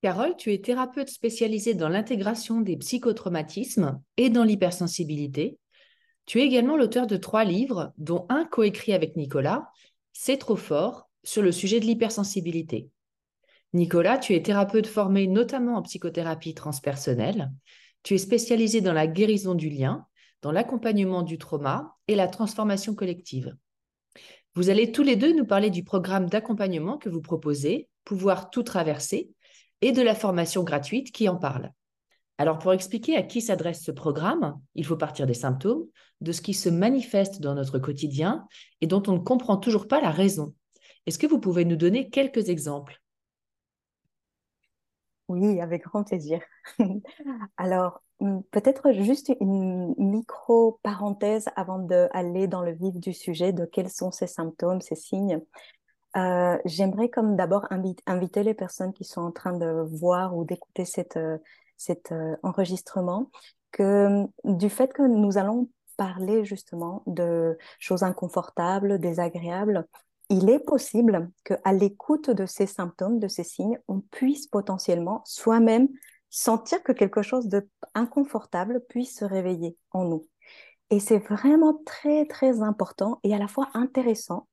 Carole, tu es thérapeute spécialisée dans l'intégration des psychotraumatismes et dans l'hypersensibilité. Tu es également l'auteur de trois livres, dont un coécrit avec Nicolas, C'est trop fort, sur le sujet de l'hypersensibilité. Nicolas, tu es thérapeute formé notamment en psychothérapie transpersonnelle. Tu es spécialisé dans la guérison du lien, dans l'accompagnement du trauma et la transformation collective. Vous allez tous les deux nous parler du programme d'accompagnement que vous proposez, Pouvoir tout traverser, et de la formation gratuite qui en parle. Alors pour expliquer à qui s'adresse ce programme, il faut partir des symptômes, de ce qui se manifeste dans notre quotidien et dont on ne comprend toujours pas la raison. Est-ce que vous pouvez nous donner quelques exemples? Oui, avec grand plaisir. Alors, hum, peut-être juste une micro-parenthèse avant d'aller dans le vif du sujet de quels sont ces symptômes, ces signes. Euh, J'aimerais comme d'abord inviter les personnes qui sont en train de voir ou d'écouter cet, euh, cet euh, enregistrement que hum, du fait que nous allons parler justement de choses inconfortables, désagréables, il est possible qu'à l'écoute de ces symptômes, de ces signes, on puisse potentiellement soi-même sentir que quelque chose d'inconfortable puisse se réveiller en nous. Et c'est vraiment très, très important et à la fois intéressant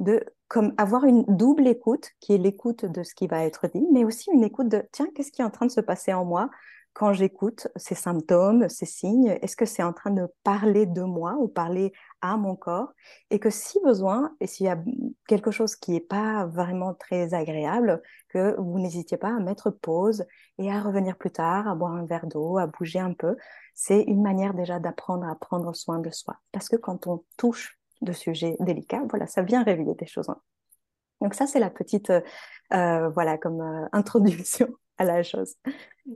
de comme avoir une double écoute, qui est l'écoute de ce qui va être dit, mais aussi une écoute de, tiens, qu'est-ce qui est en train de se passer en moi quand j'écoute ces symptômes, ces signes, est-ce que c'est en train de parler de moi ou parler à mon corps? Et que si besoin, et s'il y a quelque chose qui n'est pas vraiment très agréable, que vous n'hésitiez pas à mettre pause et à revenir plus tard, à boire un verre d'eau, à bouger un peu. C'est une manière déjà d'apprendre à prendre soin de soi. Parce que quand on touche de sujets délicats, voilà, ça vient réveiller des choses. Donc ça, c'est la petite, euh, voilà, comme euh, introduction à la chose.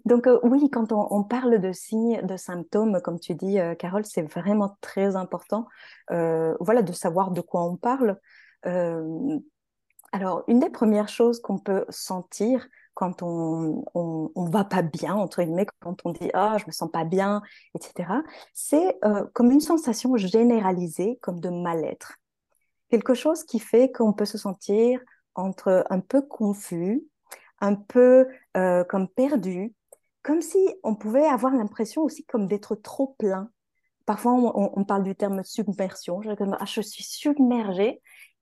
Donc euh, oui, quand on, parle de signes, de symptômes, comme tu dis, euh, Carole, c'est vraiment très important, euh, voilà, de savoir de quoi on parle. alors, une des premières choses qu'on peut sentir quand on, on, va pas bien, entre guillemets, quand on dit ah je me sens pas bien, etc. C'est comme une sensation généralisée, comme de mal-être, quelque chose qui fait qu'on peut se sentir entre un peu confus, un peu euh, comme perdu, comme si on pouvait avoir l'impression aussi comme d'être trop plein. Parfois, on, parle du terme submersion. Je, ah, je suis submergée.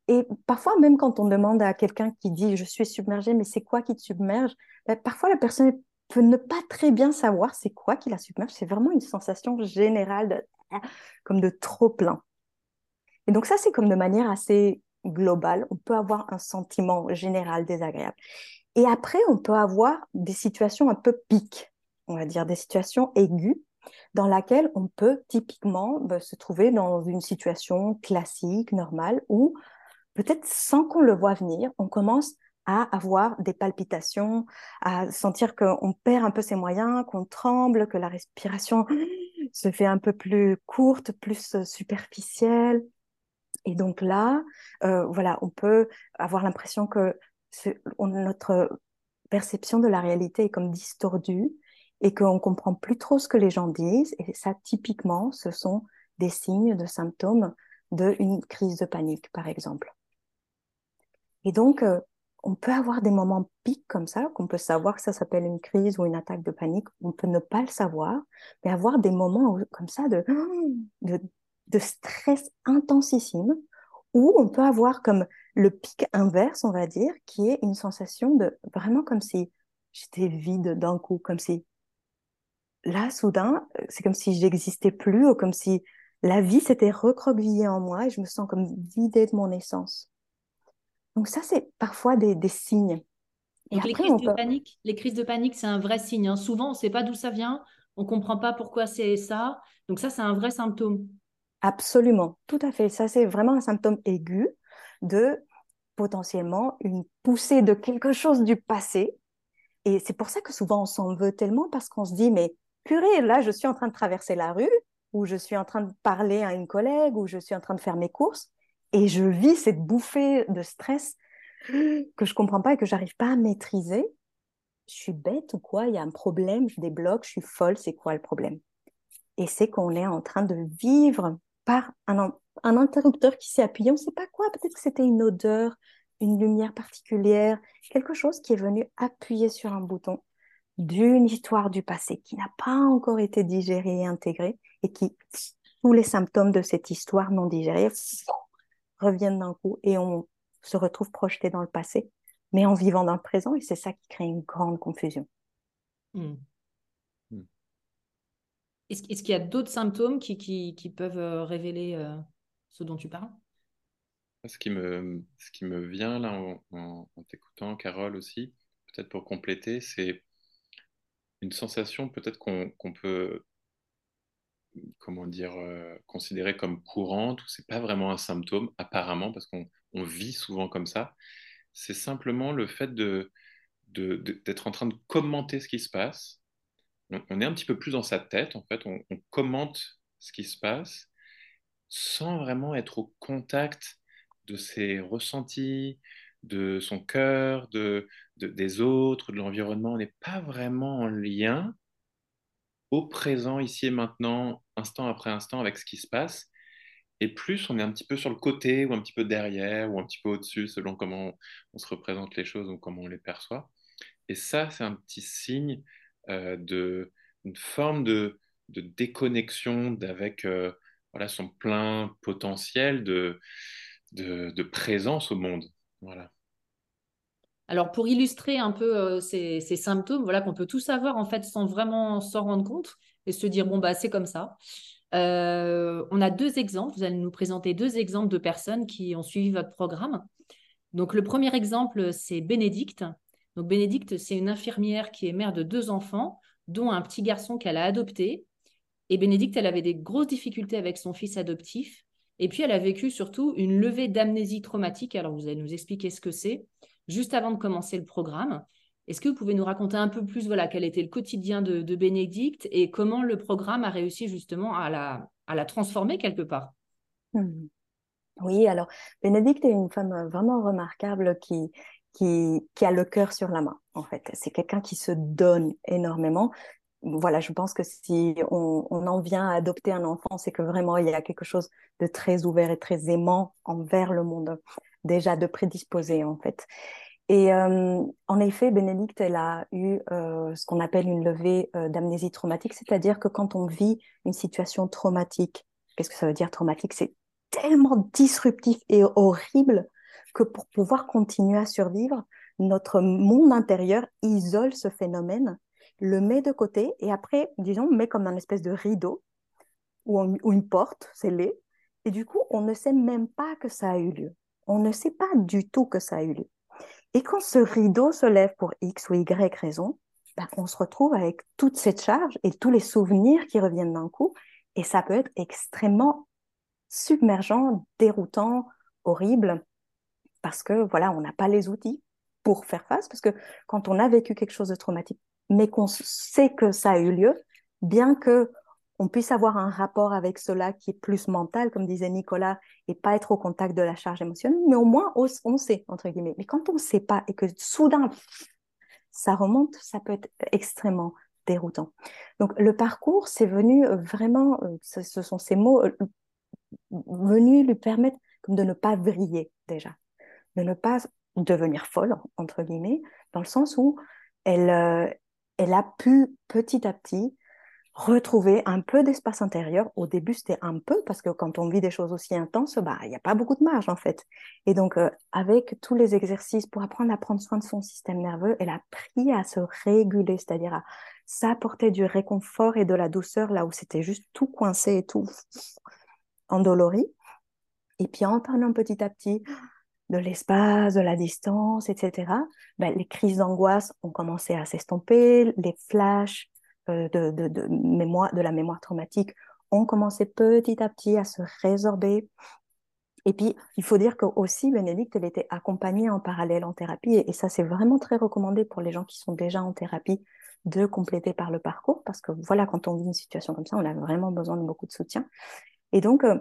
Et parfois, même quand on demande à quelqu'un qui dit je suis submergé, mais c'est quoi qui te submerge? Ben, Parfois, la personne peut ne pas très bien savoir c'est quoi qui la submerge. C'est vraiment une sensation générale comme de trop plein. Et donc ça, c'est comme de manière assez globale. On peut avoir un sentiment général désagréable. Et après, on peut avoir des situations un peu piques, on va dire des situations aiguës, dans laquelle on peut typiquement bah, se trouver dans une situation classique, normale, où peut-être sans qu'on le voit venir, on commence à avoir des palpitations, à sentir qu'on perd un peu ses moyens, qu'on tremble, que la respiration se fait un peu plus courte, plus superficielle. Et donc là, euh, voilà, on peut avoir l'impression que notre perception de la réalité est comme distordue et qu'on comprend plus trop ce que les gens disent. Et ça, typiquement, ce sont des signes, de symptômes d'une crise de panique, par exemple. Et donc, euh, on peut avoir des moments pics comme ça, qu'on peut savoir que ça s'appelle une crise ou une attaque de panique, on peut ne pas le savoir, mais avoir des moments comme ça de, stress intensissime, ou on peut avoir comme le pic inverse, on va dire, qui est une sensation de vraiment comme si j'étais vide d'un coup, comme si là, soudain, c'est comme si j'existais plus, ou comme si la vie s'était recroquevillée en moi et je me sens comme vidée de mon essence. Donc ça, c'est parfois des, signes. Et les, crises de panique, les crises de panique, c'est un vrai signe. Hein. Souvent, on ne sait pas d'où ça vient, on ne comprend pas pourquoi c'est ça. Donc ça, c'est un vrai symptôme. Absolument, tout à fait. Ça, c'est vraiment un symptôme aigu de potentiellement une poussée de quelque chose du passé. Et c'est pour ça que souvent on s'en veut tellement parce qu'on se dit, mais purée, là, je suis en train de traverser la rue, ou je suis en train de parler à une collègue, ou je suis en train de faire mes courses, et je vis cette bouffée de stress que je comprends pas et que j'arrive pas à maîtriser. Je suis bête ou quoi? Il y a un problème, je débloque, je suis folle, c'est quoi le problème? Et c'est qu'on est en train de vivre par un, un interrupteur qui s'est appuyé, on ne sait pas quoi, peut-être que c'était une odeur, une lumière particulière, quelque chose qui est venu appuyer sur un bouton d'une histoire du passé qui n'a pas encore été digérée et intégrée et qui, tous les symptômes de cette histoire non digérée reviennent d'un coup et on se retrouve projeté dans le passé, mais en vivant dans le présent et c'est ça qui crée une grande confusion. Hmm. Hmm. Est-ce qu'il y a d'autres symptômes qui, qui, peuvent euh, révéler euh, ce dont tu parles? Ce qui, me, ce qui me vient là en t'écoutant, Carole aussi, peut-être pour compléter, c'est une sensation peut-être qu'on peut comment dire euh, considérer comme courante ou c'est pas vraiment un symptôme apparemment parce qu'on vit souvent comme ça c'est simplement le fait de d'être en train de commenter ce qui se passe on, est un petit peu plus dans sa tête en fait on, on commente ce qui se passe sans vraiment être au contact de ses ressentis de son cœur, de, des autres, de l'environnement. On n'est pas vraiment en lien au présent, ici et maintenant, instant après instant, avec ce qui se passe. Et plus on est un petit peu sur le côté, ou un petit peu derrière, ou un petit peu au-dessus, selon comment on se représente les choses ou comment on les perçoit. Et ça, c'est un petit signe euh, de forme de, de déconnexion avec euh, voilà, son plein potentiel de, de, présence au monde. Voilà. Alors, pour illustrer un peu euh, ces, symptômes, voilà qu'on peut tous avoir en fait sans vraiment s'en rendre compte et se dire bon bah c'est comme ça. Euh, on a deux exemples. Vous allez nous présenter deux exemples de personnes qui ont suivi votre programme. Donc, le premier exemple, c'est Bénédicte. Donc, Bénédicte, c'est une infirmière qui est mère de deux enfants, dont un petit garçon qu'elle a adopté. Et Bénédicte, elle avait des grosses difficultés avec son fils adoptif. Et puis, elle a vécu surtout une levée d'amnésie traumatique. Alors, vous allez nous expliquer ce que c'est juste avant de commencer le programme. Est-ce que vous pouvez nous raconter un peu plus voilà, quel était le quotidien de, Bénédicte et comment le programme a réussi justement à la, à la transformer quelque part? Hmm. Oui, alors Bénédicte est une femme vraiment remarquable qui, qui, qui a le cœur sur la main, en fait. C'est quelqu'un qui se donne énormément. Voilà, je pense que si on, on en vient à adopter un enfant, c'est que vraiment il y a quelque chose de très ouvert et très aimant envers le monde déjà de prédisposer en fait. Et euh, en effet, Bénédicte, elle a eu euh, ce qu'on appelle une levée euh, d'amnésie traumatique, c'est-à-dire que quand on vit une situation traumatique, qu'est-ce que ça veut dire traumatique? C'est tellement disruptif et horrible que pour pouvoir continuer à survivre, notre monde intérieur isole ce phénomène, le met de côté et après, disons, met comme un espèce de rideau ou, ou une porte scellée. Et du coup, on ne sait même pas que ça a eu lieu on ne sait pas du tout que ça a eu lieu. Et quand ce rideau se lève pour X ou Y raison, ben, on se retrouve avec toute cette charge et tous les souvenirs qui reviennent d'un coup. Et ça peut être extrêmement submergent, déroutant, horrible, parce que voilà, on n'a pas les outils pour faire face, parce que quand on a vécu quelque chose de traumatique, mais qu'on sait que ça a eu lieu, bien que on puisse avoir un rapport avec cela qui est plus mental, comme disait Nicolas, et pas être au contact de la charge émotionnelle, mais au moins on sait, entre guillemets. Mais quand on ne sait pas et que soudain, ça remonte, ça peut être extrêmement déroutant. Donc le parcours, c'est venu euh, vraiment, euh, ce, sont ces mots euh, venus lui permettre de ne pas vriller déjà, de ne pas devenir folle, entre guillemets, dans le sens où elle, elle a pu petit à petit retrouver un peu d'espace intérieur. Au début, c'était un peu, parce que quand on vit des choses aussi intenses, bah, il n'y a pas beaucoup de marge, en fait. Et donc, euh, avec tous les exercices pour apprendre à prendre soin de son système nerveux, elle a appris à se réguler, c'est-à-dire à s'apporter du réconfort et de la douceur là où c'était juste tout coincé et tout endolori. Et puis, en prenant petit à petit de l'espace, de la distance, etc., ben, les crises d'angoisse ont commencé à s'estomper, les flashs, euh, de, mémoire, de la mémoire traumatique ont commencé petit à petit à se résorber. Et puis, il faut dire que aussi Bénédicte, elle était accompagnée en parallèle en thérapie. Et, ça, c'est vraiment très recommandé pour les gens qui sont déjà en thérapie de compléter par le parcours. Parce que voilà, quand on vit une situation comme ça, on a vraiment besoin de beaucoup de soutien. Et donc, euh,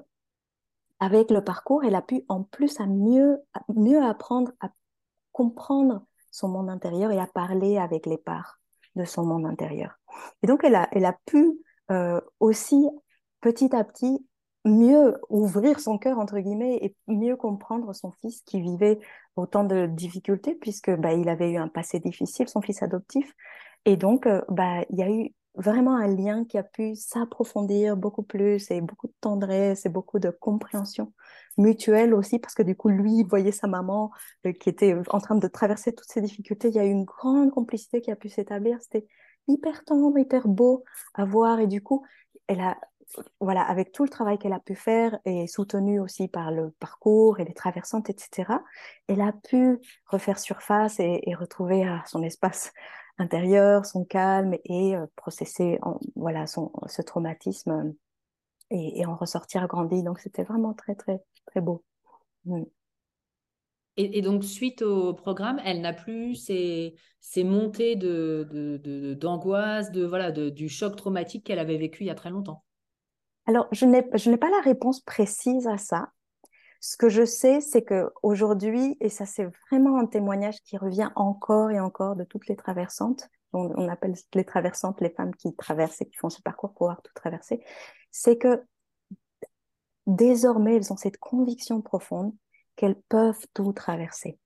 avec le parcours, elle a pu en plus à mieux, mieux apprendre à comprendre son monde intérieur et à parler avec les parts de son monde intérieur. Et donc, elle a, elle a pu euh, aussi, petit à petit, mieux ouvrir son cœur, entre guillemets, et mieux comprendre son fils qui vivait autant de difficultés, puisque bah, il avait eu un passé difficile, son fils adoptif. Et donc, euh, bah, il y a eu vraiment un lien qui a pu s'approfondir beaucoup plus et beaucoup de tendresse et beaucoup de compréhension mutuelle aussi parce que du coup lui il voyait sa maman euh, qui était en train de traverser toutes ces difficultés. Il y a eu une grande complicité qui a pu s'établir. C'était hyper tendre hyper beau à voir. Et du coup elle a voilà avec tout le travail qu'elle a pu faire et soutenu aussi par le parcours et les traversantes etc elle a pu refaire surface et, et retrouver ah, son espace intérieur, son calme et euh, processer voilà, son, ce traumatisme euh, et, en ressortir grandi. Donc c'était vraiment très, très, très beau. Et, donc, suite au programme, elle n'a plus ces, ces montées de, d'angoisse, de, voilà, de, du choc traumatique qu'elle avait vécu il y a très longtemps? Alors, je n'ai, je n'ai pas la réponse précise à ça. Ce que je sais, c'est que aujourd'hui, et ça c'est vraiment un témoignage qui revient encore et encore de toutes les traversantes, on, appelle les traversantes les femmes qui traversent et qui font ce parcours pour pouvoir tout traverser, c'est que désormais elles ont cette conviction profonde qu'elles peuvent tout traverser.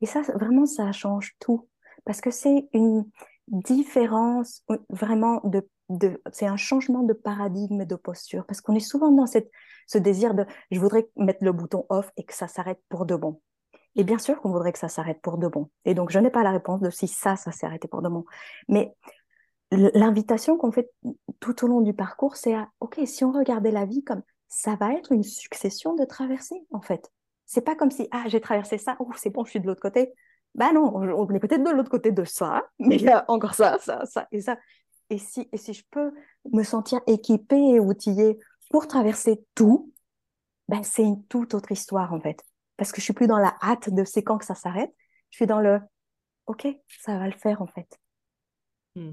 Et ça, vraiment, ça change tout, parce que c'est une différence vraiment de c'est un changement de paradigme de posture parce qu'on est souvent dans cette, ce désir de je voudrais mettre le bouton off et que ça s'arrête pour de bon. Et bien sûr qu'on voudrait que ça s'arrête pour de bon. Et donc je n'ai pas la réponse de si ça, ça s'est arrêté pour de bon. Mais l'invitation qu'on fait tout au long du parcours, c'est à ok, si on regardait la vie comme ça va être une succession de traversées en fait. C'est pas comme si ah j'ai traversé ça, oh c'est bon, je suis de l'autre côté. Ben non, on est peut-être de l'autre côté de ça, mais il y a encore ça, ça, ça et ça et si, et si je peux me sentir équipée et outillée pour traverser tout, ben c'est une toute autre histoire en fait. Parce que je suis plus dans la hâte de c'est quand que ça s'arrête, je suis dans le ok, ça va le faire en fait. Hmm.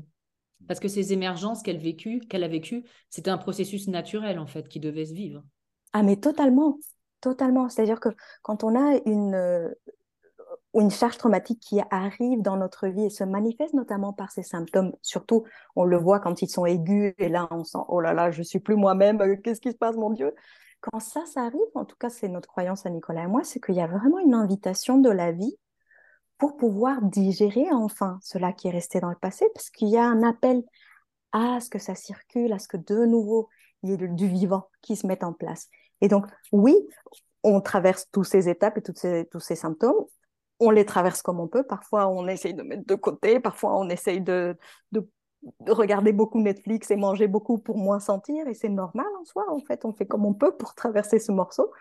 Parce que ces émergences qu'elle a vécues, c'était un processus naturel en fait qui devait se vivre. Ah mais totalement, totalement. C'est-à-dire que quand on a une, ou une charge traumatique qui arrive dans notre vie et se manifeste notamment par ces symptômes. Surtout, on le voit quand ils sont aigus et là, on sent oh là là, je suis plus moi-même, euh, qu'est-ce qui se passe, mon Dieu? Quand ça, ça arrive, en tout cas, c'est notre croyance à Nicolas et moi, c'est qu'il y a vraiment une invitation de la vie pour pouvoir digérer enfin cela qui est resté dans le passé, parce qu'il y a un appel à ce que ça circule, à ce que de nouveau, il y ait du vivant qui se mette en place. Et donc, oui, on traverse toutes ces étapes et toutes ces, tous ces symptômes on les traverse comme on peut. Parfois, on essaye de mettre de côté. Parfois, on essaye de, regarder beaucoup Netflix et manger beaucoup pour moins sentir. Et c'est normal en soi, en fait. On fait comme on peut pour traverser ce morceau.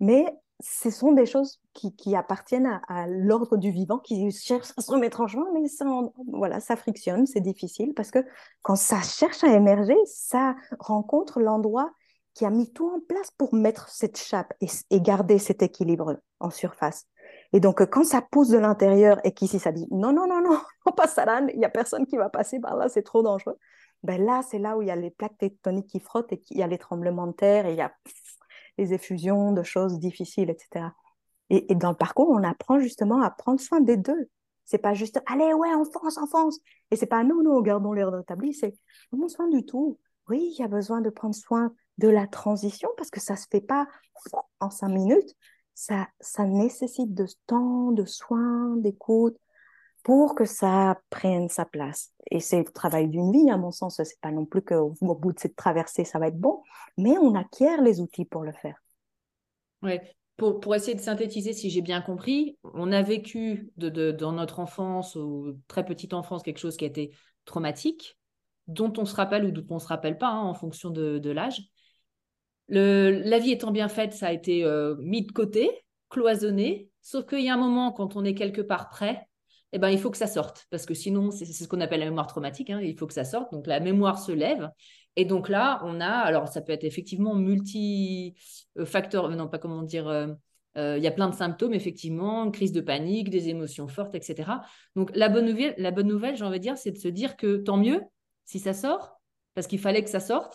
Mais ce sont des choses qui, appartiennent à, l'ordre du vivant, qui cherchent à se remettre en chemin, mais ça, voilà, ça frictionne, c'est difficile, parce que quand ça cherche à émerger, ça rencontre l'endroit qui a mis tout en place pour mettre cette chape et garder cet équilibre en surface. Et donc, quand ça pousse de l'intérieur et qu'ici, ça dit non, non, non, non, on passe à l'âne, il n'y a personne qui va passer par là, c'est trop dangereux. Ben là, c'est là où il y a les plaques tectoniques qui frottent et il y a les tremblements de terre et il y a les effusions de choses difficiles, etc. Et, dans le parcours, on apprend justement à prendre soin des deux. C'est pas juste allez ouais on fonce on fonce et c'est pas non non gardons l'air rétabli c'est prenons soin du tout oui il y a besoin de prendre soin de la transition parce que ça se fait pas en cinq minutes ça ça nécessite de temps de soins d'écoute pour que ça prenne sa place. Et c'est le travail d'une vie à mon sens. C'est pas non plus qu'au bout de cette traversée ça va être bon mais on acquiert les outils pour le faire. Oui pour, essayer de synthétiser, si j'ai bien compris, on a vécu dans notre enfance ou très petite enfance quelque chose qui a été traumatique, dont on se rappelle ou dont on ne se rappelle pas hein, en fonction de, l'âge. La vie étant bien faite, ça a été euh, mis de côté, cloisonné, sauf qu'il y a un moment, quand on est quelque part prêt, eh ben, il faut que ça sorte, parce que sinon, c'est ce qu'on appelle la mémoire traumatique, hein, il faut que ça sorte, donc la mémoire se lève, et donc là, on a, alors ça peut être effectivement multi-facteurs, euh, non pas comment dire, euh, il y a plein de symptômes, effectivement, crise de panique, des émotions fortes, etc. Donc la bonne nouvelle, la bonne nouvelle j'ai envie de dire, c'est de se dire que tant mieux si ça sort, parce qu'il fallait que ça sorte,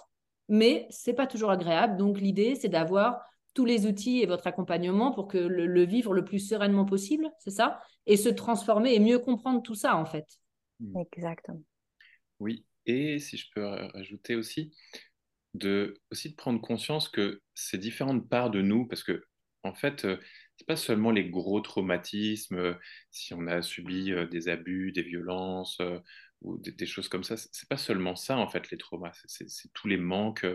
mais c'est pas toujours agréable. Donc l'idée, c'est d'avoir tous les outils et votre accompagnement pour que le, le vivre le plus sereinement possible, c'est ça, et se transformer et mieux comprendre tout ça en fait. Exactement. Oui, et si je peux rajouter aussi, de, aussi de prendre conscience que ces différentes parts de nous, parce que en fait, euh, c'est pas seulement les gros traumatismes, euh, si on a subi euh, des abus, des violences ou des, choses comme ça, c'est pas seulement ça en fait les traumas, c'est tous les manques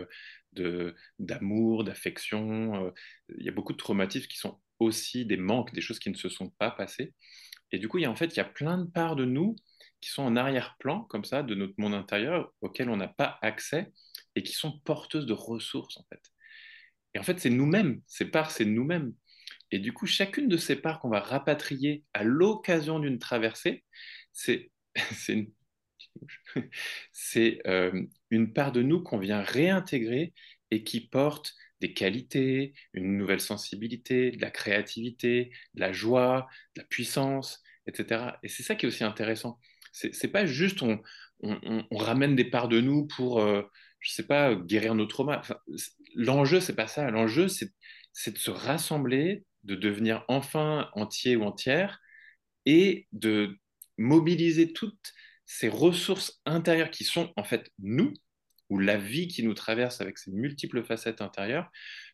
de d'amour, d'affection. Il y a beaucoup de traumatismes qui sont aussi des manques, des choses qui ne se sont pas passées. Et du coup, il y a en fait, il y a plein de parts de nous qui sont en arrière-plan, comme ça, de notre monde intérieur, auxquels on n'a pas accès et qui sont porteuses de ressources, en fait. Et en fait, c'est nous-mêmes, ces parts, c'est nous-mêmes. Et du coup, chacune de ces parts qu'on va rapatrier à l'occasion d'une traversée, c'est une, euh, une part de nous qu'on vient réintégrer et qui porte des qualités, une nouvelle sensibilité, de la créativité, de la joie, de la puissance, etc. Et c'est ça qui est aussi intéressant. C'est pas juste on, on, ramène des parts de nous pour, euh, je sais pas, guérir nos traumas. Enfin, L'enjeu, c'est pas ça. L'enjeu, c'est de se rassembler, de devenir enfin entier ou entière et de mobiliser toutes ces ressources intérieures qui sont en fait nous, ou la vie qui nous traverse avec ses multiples facettes intérieures,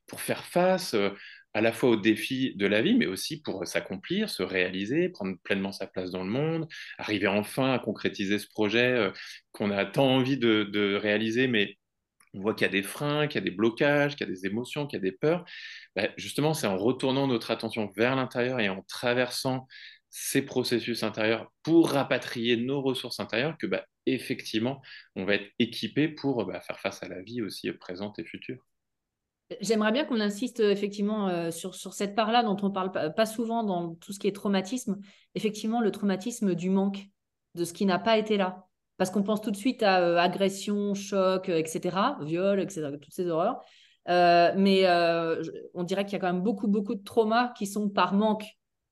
pour faire face euh, à la fois aux défis de la vie, mais aussi pour s'accomplir, se réaliser, prendre pleinement sa place dans le monde, arriver enfin à concrétiser ce projet euh, qu'on a tant envie de, réaliser, mais on voit qu'il y a des freins, qu'il y a des blocages, qu'il y a des émotions, qu'il y a des peurs. Bah, justement, c'est en retournant notre attention vers l'intérieur et en traversant ces processus intérieurs pour rapatrier nos ressources intérieures que, bah, effectivement, on va être équipé pour bah, faire face à la vie aussi présente et future. J'aimerais bien qu'on insiste euh, effectivement euh, sur, sur cette part-là dont on parle pas, souvent dans tout ce qui est traumatisme. Effectivement, le traumatisme du manque, de ce qui n'a pas été là. Parce qu'on pense tout de suite à euh, agression, choc, etc., viol, etc., toutes ces horreurs. mais on dirait qu'il y a quand même beaucoup, beaucoup de traumas qui sont par manque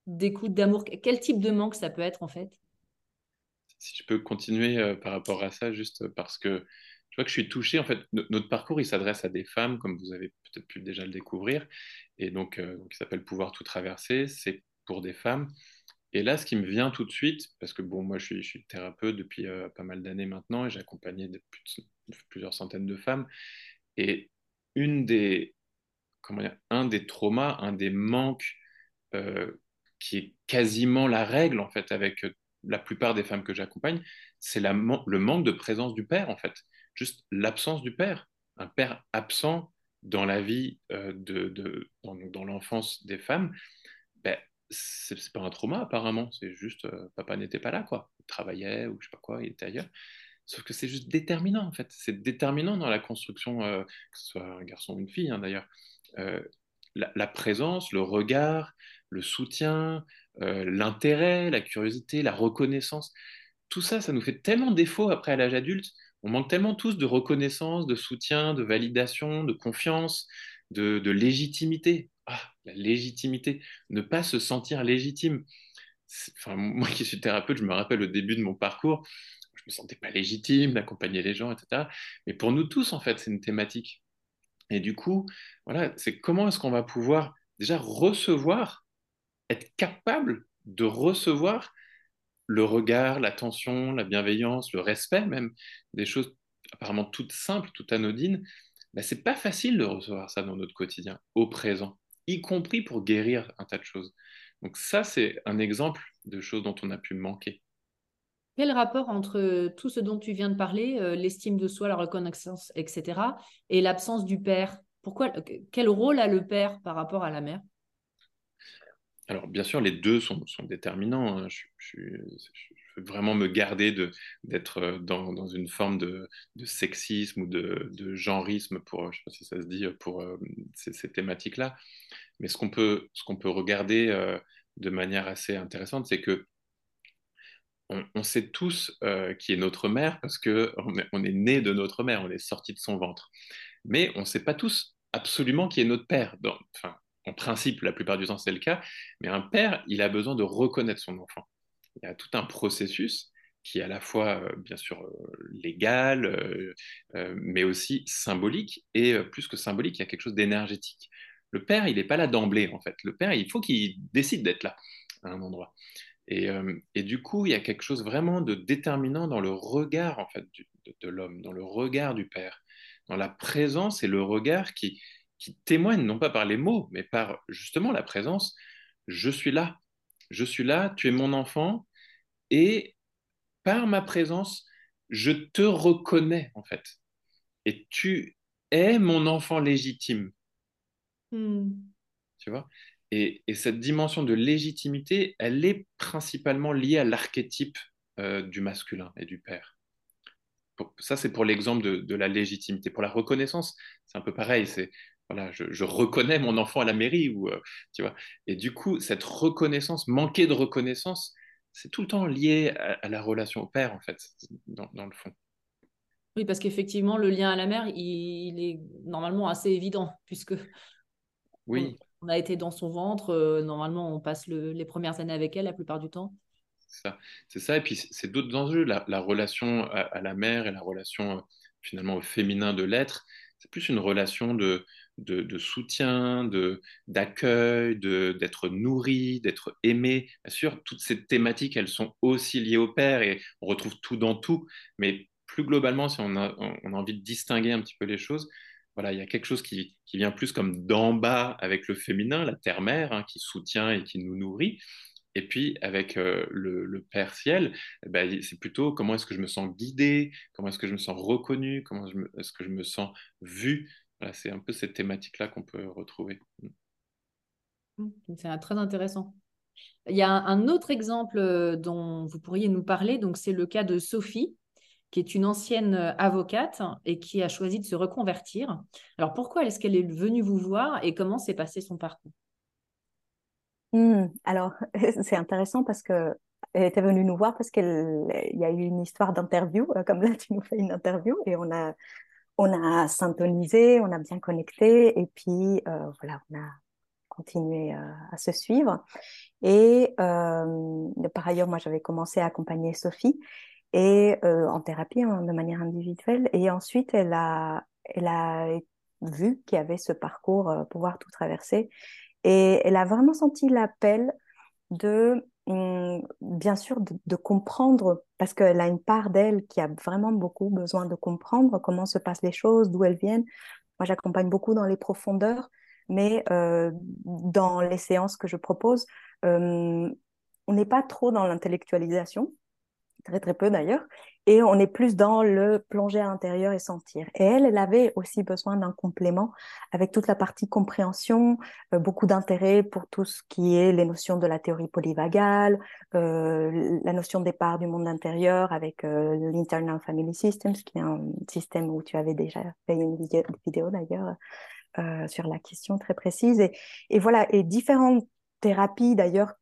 d'écoute, d'amour. Quel type de manque ça peut être en fait? Si je peux continuer par rapport à ça, juste parce que je vois que je suis touché. En fait, notre parcours, il s'adresse à des femmes, comme vous avez peut-être pu déjà le découvrir. Et donc, euh, il s'appelle Pouvoir tout traverser. C'est pour des femmes. Et là, ce qui me vient tout de suite, parce que bon, moi, je suis, je suis thérapeute depuis euh, pas mal d'années maintenant, et j'ai accompagné plusieurs centaines de femmes. Et une des, comment dire, un des traumas, un des manques euh, qui est quasiment la règle, en fait, avec la plupart des femmes que j'accompagne, c'est le manque de présence du père, en fait. Juste l'absence du père, un père absent dans la vie euh, de, dans, l'enfance des femmes, ben, c'est pas un trauma apparemment, c'est juste euh, papa n'était pas là quoi, il travaillait ou je sais pas quoi, il était ailleurs. Sauf que c'est juste déterminant en fait, c'est déterminant dans la construction, euh, que ce soit un garçon ou une fille hein, d'ailleurs. La, présence, le regard, le soutien, l'intérêt, la curiosité, la reconnaissance, tout ça, ça nous fait tellement défaut après à l'âge adulte on manque tellement tous de reconnaissance, de soutien, de validation, de confiance, de, légitimité. ah, la légitimité, ne pas se sentir légitime. Moi qui suis thérapeute, je me rappelle au début de mon parcours, je me sentais pas légitime d'accompagner les gens, etc. Mais pour nous tous, en fait, c'est une thématique. Et du coup, voilà, c'est comment est-ce qu'on va pouvoir déjà recevoir, être capable de recevoir le regard, l'attention, la bienveillance, le respect même, des choses apparemment toutes simples, toutes anodines, ben, c'est pas facile de recevoir ça dans notre quotidien, au présent, y compris pour guérir un tas de choses. Donc ça, c'est un exemple de choses dont on a pu manquer. Quel rapport entre tout ce dont tu viens de parler, euh, l'estime de soi, la reconnaissance, etc., et l'absence du père? Pourquoi Quel rôle a le père par rapport à la mère? Alors, bien sûr, les deux sont, déterminants. Hein. Je, veux vraiment me garder d'être euh, dans, une forme de, sexisme ou de, genrisme, pour, je sais pas si ça se dit, pour euh, ces, thématiques-là. Mais ce qu'on peut, regarder euh, de manière assez intéressante, c'est que on, sait tous qui est notre mère parce est, on est né de notre mère, on est sorti de son ventre. Mais on ne sait pas tous absolument qui est notre père. enfin, en principe, la plupart du temps, c'est le cas. Mais un père, il a besoin de reconnaître son enfant. Il y a tout un processus qui est à la fois, euh, bien sûr, euh, légal, euh, mais aussi symbolique. Et plus que symbolique, il y a quelque chose d'énergétique. Le père, il n'est pas là d'emblée, en fait. Le père, il faut qu'il décide d'être là, à un endroit. Et, du coup, il y a quelque chose vraiment de déterminant dans le regard, en fait, de l'homme, dans le regard du père, dans la présence et le regard qui, qui témoignent non pas par les mots, mais par justement la présence. Je suis là, je suis là, tu es mon enfant, et par ma présence, je te reconnais en fait. Et tu es mon enfant légitime. Hmm. Tu vois? Et, cette dimension de légitimité, elle est principalement liée à l'archétype euh, du masculin et du père. Ça, c'est pour l'exemple de, de, la légitimité. Pour la reconnaissance, c'est un peu pareil. C'est je, reconnais mon enfant à la mairie, ou, euh, tu vois. Et du coup, cette reconnaissance, manquer de reconnaissance, c'est tout le temps lié à, la relation au père, en fait, dans, le fond. Oui, parce qu'effectivement, le lien à la mère, il, est normalement assez évident, puisque oui. on, a été dans son ventre. Euh, normalement, on passe les premières années avec elle la plupart du temps. C'est ça. Ça. Et puis, c'est d'autres enjeux, la, relation à, la mère et la relation euh, finalement au féminin de l'être. C'est plus une relation de, de, soutien, d'accueil, d'être nourri, d'être aimé. Bien sûr, toutes ces thématiques, elles sont aussi liées au père et on retrouve tout dans tout. Mais plus globalement, si on a, on a envie de distinguer un petit peu les choses, voilà, il y a quelque chose qui, qui vient plus comme d'en bas avec le féminin, la terre-mère, hein, qui soutient et qui nous nourrit. Et puis avec euh, le, Père ciel, eh ben, c'est plutôt comment est-ce que je me sens guidé, comment est-ce que je me sens reconnu, comment est-ce que je me sens vu c'est un peu cette thématique-là qu'on peut retrouver. Mmh, c'est très intéressant. Il y a un autre exemple euh, dont vous pourriez nous parler, donc c'est le cas de Sophie, qui est une ancienne euh, avocate et qui a choisi de se reconvertir. Alors pourquoi est-ce qu'elle est venue vous voir et comment s'est passé son parcours? Mmh, Alors c'est intéressant parce que elle était venue nous voir parce qu'il y a eu une histoire d'interview, euh, comme là tu nous fais une interview et on a on a syntonisé, on a bien connecté, et puis euh, voilà, on a continué euh, à se suivre. Et euh, par ailleurs, moi, j'avais commencé à accompagner Sophie et en thérapie hein, de manière individuelle. Et ensuite, elle a, elle a vu qu'il y avait ce parcours pouvoir tout traverser, et elle a vraiment senti l'appel de Hum, bien sûr, de, comprendre, parce qu'elle a une part d'elle qui a vraiment beaucoup besoin de comprendre comment se passent les choses, d'où elles viennent. Moi, j'accompagne beaucoup dans les profondeurs, mais euh, dans les séances que je propose, hum, on n'est pas trop dans l'intellectualisation, très très peu d'ailleurs, et on est plus dans le plonger à l'intérieur et sentir. Et elle, elle avait aussi besoin d'un complément avec toute la partie compréhension, euh, beaucoup d'intérêt pour tout ce qui est les notions de la théorie polyvagale, euh, la notion de départ du monde intérieur avec euh, l'Internal Family Systems, qui est un système où tu avais déjà fait une vidéo, d'ailleurs sur la question très précise. Et, et voilà, et différentes thérapies d'ailleurs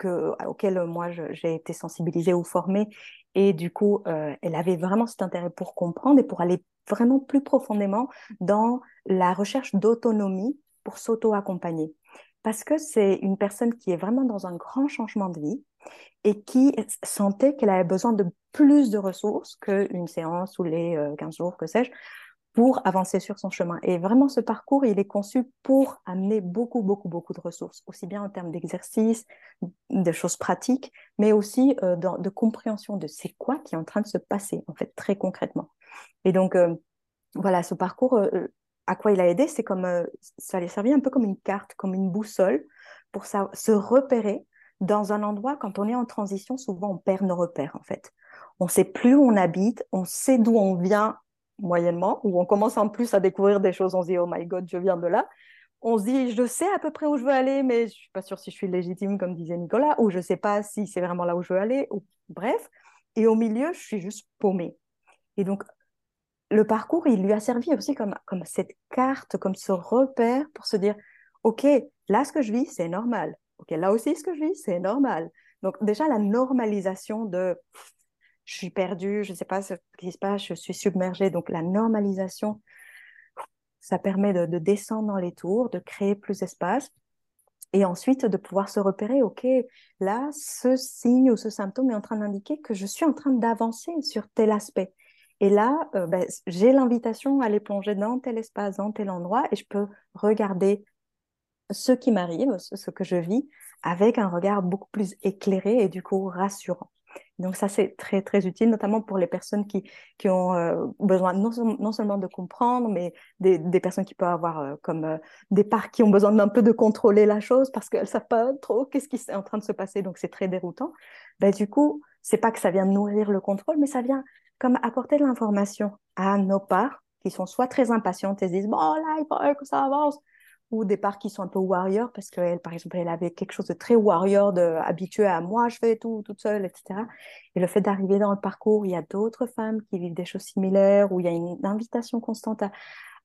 que, auxquelles moi j'ai été sensibilisée ou formée et du coup, euh, elle avait vraiment cet intérêt pour comprendre et pour aller vraiment plus profondément dans la recherche d'autonomie pour s'auto-accompagner. Parce que c'est une personne qui est vraiment dans un grand changement de vie et qui sentait qu'elle avait besoin de plus de ressources qu'une séance ou les 15 euh, jours, que sais-je, pour avancer sur son chemin. Et vraiment, ce parcours, il est conçu pour amener beaucoup, beaucoup, beaucoup de ressources, aussi bien en termes d'exercice, de choses pratiques, mais aussi euh, de, compréhension de c'est quoi qui est en train de se passer, en fait, très concrètement. Et donc, euh, voilà, ce parcours, euh, à quoi il a aidé, c'est comme, ça allait servir un peu comme une carte, comme une boussole, pour se repérer dans un endroit, quand on est en transition, souvent on perd nos repères, en fait. On ne sait plus où on habite, on sait d'où on vient moyennement, où on commence en plus à découvrir des choses, on se dit, oh my god, je viens de là. On se dit, je sais à peu près où je veux aller, mais je suis pas sûre si je suis légitime, comme disait Nicolas, ou je sais pas si c'est vraiment là où je veux aller, ou bref. Et au milieu, je suis juste paumée. Et donc, le parcours, il lui a servi aussi comme, comme cette carte, comme ce repère pour se dire, OK, là, ce que je vis, c'est normal. OK, là aussi, ce que je vis, c'est normal. Donc, déjà, la normalisation de je suis perdue, je ne sais pas ce qui se passe, je suis submergée. Donc la normalisation, ça permet de, descendre dans les tours, de créer plus d'espace et ensuite de pouvoir se repérer, OK, là, ce signe ou ce symptôme est en train d'indiquer que je suis en train d'avancer sur tel aspect. Et là, euh, ben, j'ai l'invitation à aller plonger dans tel espace, dans tel endroit, et je peux regarder ce qui m'arrive, ce que je vis, avec un regard beaucoup plus éclairé et du coup rassurant. Donc ça, c'est très, très utile, notamment pour les personnes qui, qui ont euh, besoin non, non, seulement de comprendre, mais des, des personnes qui peuvent avoir euh, comme euh, des parts qui ont besoin d'un peu de contrôler la chose parce qu'elles ne savent pas trop qu'est-ce qui est en train de se passer, donc c'est très déroutant. Ben, du coup, c'est pas que ça vient nourrir le contrôle, mais ça vient comme apporter de l'information à nos parts qui sont soit très impatientes et se disent, bon, là, il faut que ça avance, ou des parts qui sont un peu warrior parce qu'elle, par exemple, elle avait quelque chose de très warrior, de, habitué à moi, je fais tout toute seule, etc. Et le fait d'arriver dans le parcours, il y a d'autres femmes qui vivent des choses similaires, où il y a une invitation constante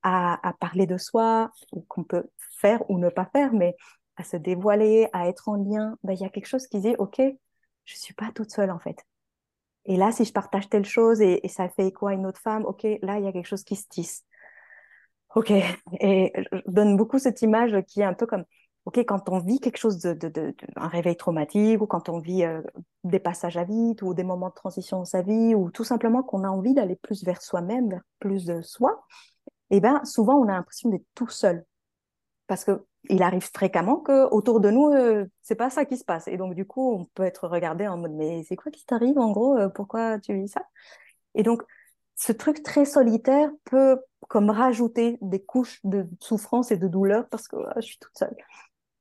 à, parler de soi, qu'on peut faire ou ne pas faire, mais à se dévoiler, à être en lien, ben, il y a quelque chose qui dit, OK, je suis pas toute seule en fait. Et là, si je partage telle chose et, et ça fait écho à une autre femme, OK, là, il y a quelque chose qui se tisse. Ok, et je donne beaucoup cette image qui est un peu comme, ok, quand on vit quelque chose de, un réveil traumatique ou quand on vit euh, des passages à vide ou des moments de transition dans sa vie ou tout simplement qu'on a envie d'aller plus vers soi-même, vers plus de soi, eh ben souvent on a l'impression d'être tout seul. Parce que il arrive fréquemment que autour de nous euh, c'est pas ça qui se passe. Et donc du coup on peut être regardé en mode mais c'est quoi qui t'arrive en gros euh, pourquoi tu vis ça? Et donc ce truc très solitaire peut comme rajouter des couches de souffrance et de douleur parce que je suis toute seule.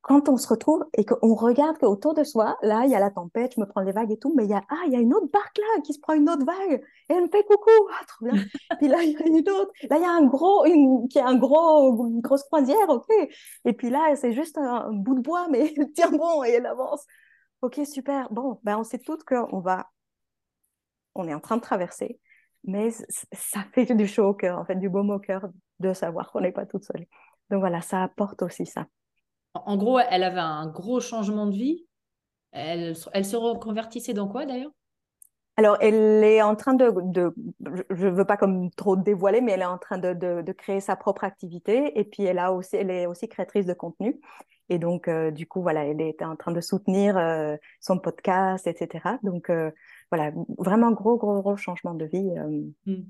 Quand on se retrouve et qu'on regarde qu'autour de soi, là, il y a la tempête, je me prends les vagues et tout, mais il y a, ah, il y a une autre barque là qui se prend une autre vague et elle me fait coucou, ah, trop bien. puis là, il y a une autre, là, il y a un gros, une, qui a un gros, une grosse croisière, ok. Et puis là, c'est juste un, bout de bois, mais elle tient bon et elle avance. Ok, super. Bon, ben, on sait toutes qu'on va, on est en train de traverser mais ça fait du chaud au cœur, en fait, du baume au cœur de savoir qu'on n'est pas toute seule. Donc voilà, ça apporte aussi ça. En gros, elle avait un gros changement de vie. Elle, elle se reconvertissait dans quoi d'ailleurs? Alors, elle est en train de, de je ne veux pas comme trop dévoiler, mais elle est en train de, de, créer sa propre activité. Et puis, elle, a aussi, elle est aussi créatrice de contenu. Et donc, euh, du coup, voilà, elle est en train de soutenir euh, son podcast, etc. Donc, euh, voilà, vraiment gros, gros, gros changement de vie. Mmh.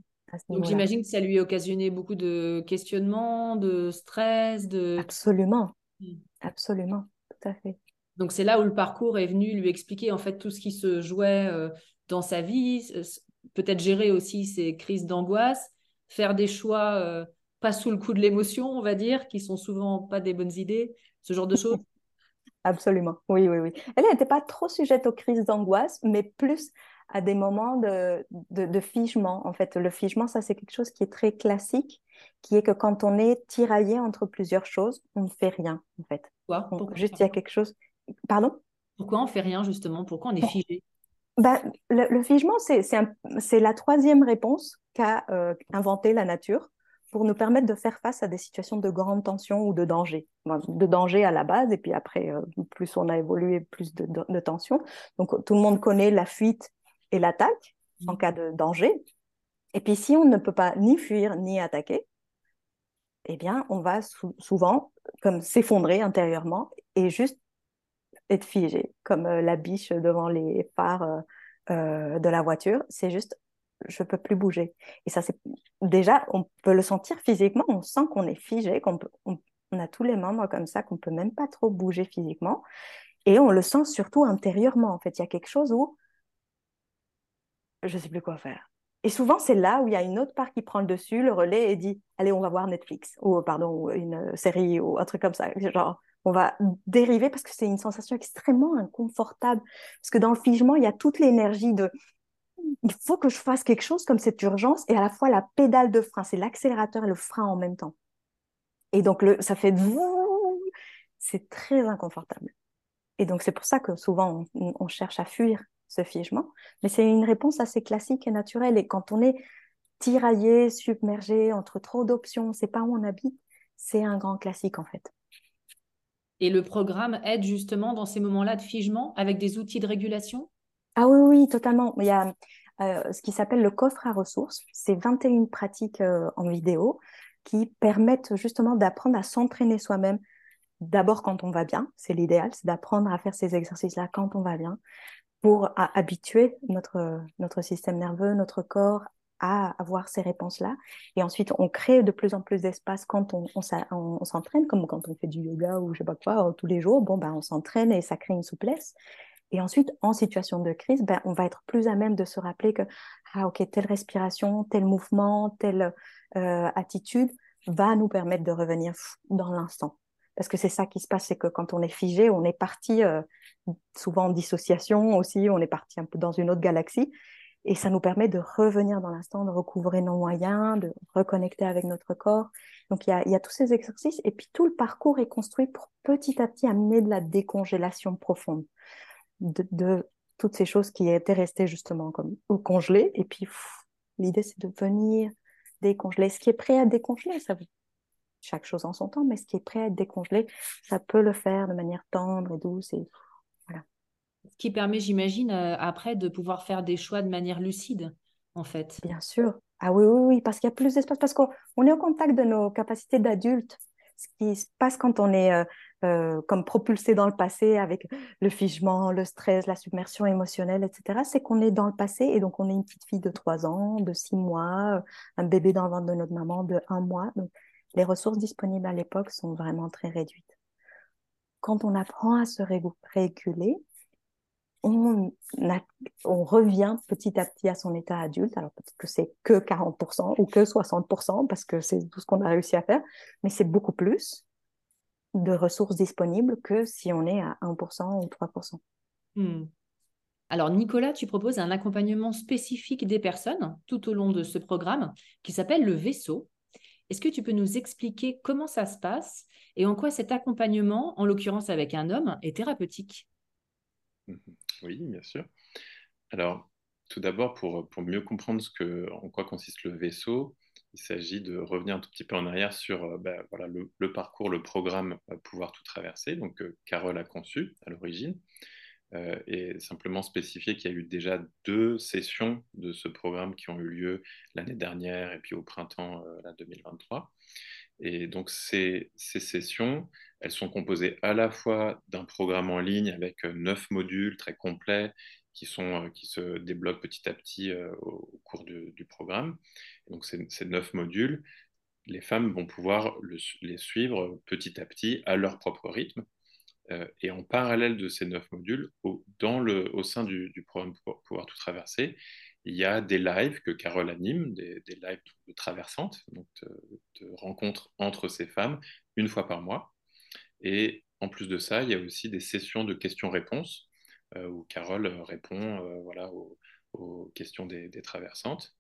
Donc, j'imagine que ça lui a occasionné beaucoup de questionnements, de stress, de... Absolument, mmh. absolument, tout à fait. Donc, c'est là où le parcours est venu lui expliquer en fait tout ce qui se jouait dans sa vie, peut-être gérer aussi ses crises d'angoisse, faire des choix euh, pas sous le coup de l'émotion, on va dire, qui sont souvent pas des bonnes idées, ce genre de choses. Absolument, oui, oui, oui. Elle n'était pas trop sujette aux crises d'angoisse, mais plus à des moments de, de, figement. En fait, le figement, ça, c'est quelque chose qui est très classique, qui est que quand on est tiraillé entre plusieurs choses, on ne fait rien, en fait. Pourquoi, Juste, il y a quelque chose... Pardon? Pourquoi on fait rien, justement? Pourquoi on est figé? Bah, le, figement, c'est la troisième réponse qu'a euh, inventé la nature pour nous permettre de faire face à des situations de grande tension ou de danger. de danger à la base, et puis après, euh, plus on a évolué, plus de, de, tension. Donc tout le monde connaît la fuite et l'attaque en cas de danger. Et puis si on ne peut pas ni fuir ni attaquer, eh bien, on va souvent comme s'effondrer intérieurement et juste être figé, comme euh, la biche devant les phares euh, de la voiture. C'est juste, je peux plus bouger. Et ça, c'est déjà, on peut le sentir physiquement. On sent qu'on est figé, qu'on on, a tous les membres comme ça, qu'on peut même pas trop bouger physiquement. Et on le sent surtout intérieurement. En fait, il y a quelque chose où je sais plus quoi faire. Et souvent, c'est là où il y a une autre part qui prend le dessus, le relais, et dit Allez, on va voir Netflix, ou pardon, une série, ou un truc comme ça. Genre, on va dériver parce que c'est une sensation extrêmement inconfortable. Parce que dans le figement, il y a toute l'énergie de il faut que je fasse quelque chose comme cette urgence et à la fois la pédale de frein, c'est l'accélérateur et le frein en même temps. Et donc, le, ça fait c'est très inconfortable. Et donc, c'est pour ça que souvent, on, cherche à fuir ce figement. Mais c'est une réponse assez classique et naturelle. Et quand on est tiraillé, submergé entre trop d'options, c'est pas où on habite, c'est un grand classique en fait. Et le programme aide justement dans ces moments-là de figement avec des outils de régulation? Ah oui, oui, totalement. Il y a euh, ce qui s'appelle le coffre à ressources. C'est 21 pratiques euh, en vidéo qui permettent justement d'apprendre à s'entraîner soi-même. D'abord quand on va bien, c'est l'idéal, c'est d'apprendre à faire ces exercices-là quand on va bien pour habituer notre, notre système nerveux, notre corps à avoir ces réponses-là. Et ensuite, on crée de plus en plus d'espace quand on, s'entraîne, comme quand on fait du yoga ou je sais pas quoi, euh, tous les jours. Bon, ben, on s'entraîne et ça crée une souplesse. Et ensuite, en situation de crise, ben, on va être plus à même de se rappeler que, ah, ok, telle respiration, tel mouvement, telle euh, attitude va nous permettre de revenir dans l'instant. Parce que c'est ça qui se passe, c'est que quand on est figé, on est parti euh, souvent en dissociation aussi, on est parti un peu dans une autre galaxie. Et ça nous permet de revenir dans l'instant, de recouvrer nos moyens, de reconnecter avec notre corps. Donc il y a, y a, tous ces exercices et puis tout le parcours est construit pour petit à petit amener de la décongélation profonde de, de toutes ces choses qui étaient restées justement comme ou congelées. Et puis l'idée c'est de venir décongeler. Ce qui est prêt à décongeler, ça veut chaque chose en son temps, mais ce qui est prêt à être décongelé, ça peut le faire de manière tendre et douce et ce qui permet, j'imagine, euh, après de pouvoir faire des choix de manière lucide, en fait. Bien sûr. Ah oui, oui, oui, parce qu'il y a plus d'espace, parce qu'on est au contact de nos capacités d'adulte. Ce qui se passe quand on est euh, euh, comme propulsé dans le passé avec le figement, le stress, la submersion émotionnelle, etc., c'est qu'on est dans le passé et donc on est une petite fille de 3 ans, de 6 mois, un bébé dans le ventre de notre maman de 1 mois. Donc les ressources disponibles à l'époque sont vraiment très réduites. Quand on apprend à se réguler, on, revient petit à petit à son état adulte. Alors peut-être que c'est que 40% ou que 60% parce que c'est tout ce qu'on a réussi à faire, mais c'est beaucoup plus de ressources disponibles que si on est à 1% ou 3%. Hmm. Alors Nicolas, tu proposes un accompagnement spécifique des personnes tout au long de ce programme qui s'appelle le vaisseau. Est-ce que tu peux nous expliquer comment ça se passe et en quoi cet accompagnement, en l'occurrence avec un homme, est thérapeutique? Mmh oui, bien sûr. Alors, tout d'abord, pour, pour mieux comprendre ce que, en quoi consiste le vaisseau, il s'agit de revenir un tout petit peu en arrière sur euh, ben, le, parcours, le programme euh, Pouvoir tout traverser, donc euh, Carole a conçu à l'origine, et simplement spécifier qu'il y a eu déjà deux sessions de ce programme qui ont eu lieu l'année dernière et puis au printemps 2023. Et donc ces, ces, sessions, elles sont composées à la fois d'un programme en ligne avec euh, neuf modules très complets qui, sont, euh, qui se débloquent petit à petit euh, au, cours du, programme. donc ces, neuf modules, les femmes vont pouvoir les suivre petit à petit à leur propre rythme. et en parallèle de ces neuf modules, au, sein du, programme Pouvoir tout traverser, il y a des lives que Carole anime, des, lives de traversantes, donc de, rencontres entre ces femmes, une fois par mois. Et en plus de ça, il y a aussi des sessions de questions-réponses euh, où Carole répond euh, voilà, aux, questions des, traversantes,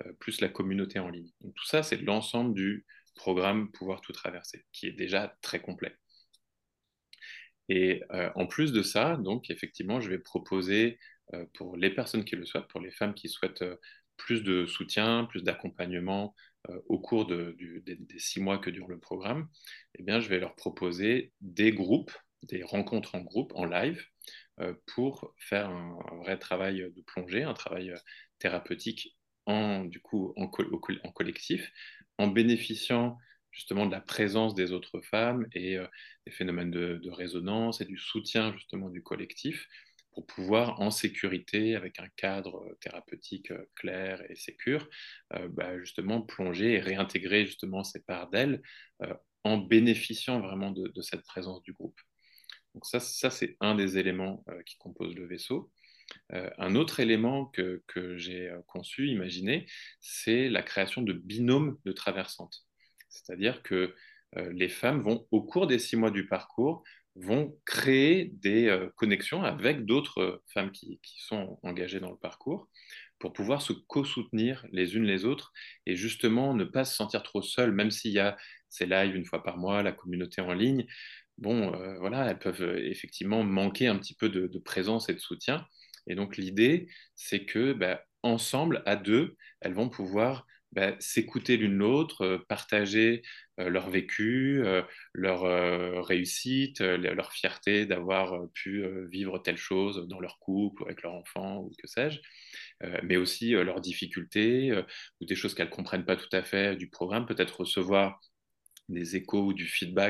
euh, plus la communauté en ligne. Tout ça, c'est l'ensemble du programme Pouvoir tout traverser, qui est déjà très complet. Et en plus de ça, donc effectivement, je vais proposer euh, pour les personnes qui le souhaitent, pour les femmes qui souhaitent euh, plus de soutien, plus d'accompagnement euh, au cours des, six mois que dure le programme, eh bien, je vais leur proposer des groupes, des rencontres en groupe, en live, pour faire un, vrai travail de plongée, un travail thérapeutique en, du coup, en, collectif, en bénéficiant justement de la présence des autres femmes et des phénomènes de, résonance et du soutien justement du collectif pour pouvoir en sécurité, avec un cadre thérapeutique clair et sécure, bah, justement plonger et réintégrer justement ces parts d'elles en bénéficiant vraiment de, cette présence du groupe. Donc ça, ça c'est un des éléments qui composent le vaisseau. un autre élément que, que j'ai conçu, imaginé, c'est la création de binômes de traversantes. C'est-à-dire que les femmes vont, au cours des six mois du parcours, vont créer des connexions avec d'autres femmes qui, qui, sont engagées dans le parcours pour pouvoir se co-soutenir les unes les autres et justement ne pas se sentir trop seules, même s'il y a ces lives une fois par mois, la communauté en ligne. Bon, voilà, elles peuvent effectivement manquer un petit peu de, présence et de soutien. Et donc l'idée, c'est que bah, ensemble, à deux, elles vont pouvoir bah, s'écouter l'une l'autre, euh, partager euh, leur vécu, euh, leur réussite, leur fierté d'avoir pu vivre telle chose dans leur couple, ou avec leur enfant, ou que sais-je, mais aussi leurs difficultés ou des choses qu'elles ne comprennent pas tout à fait du programme, peut-être recevoir des échos ou du feedback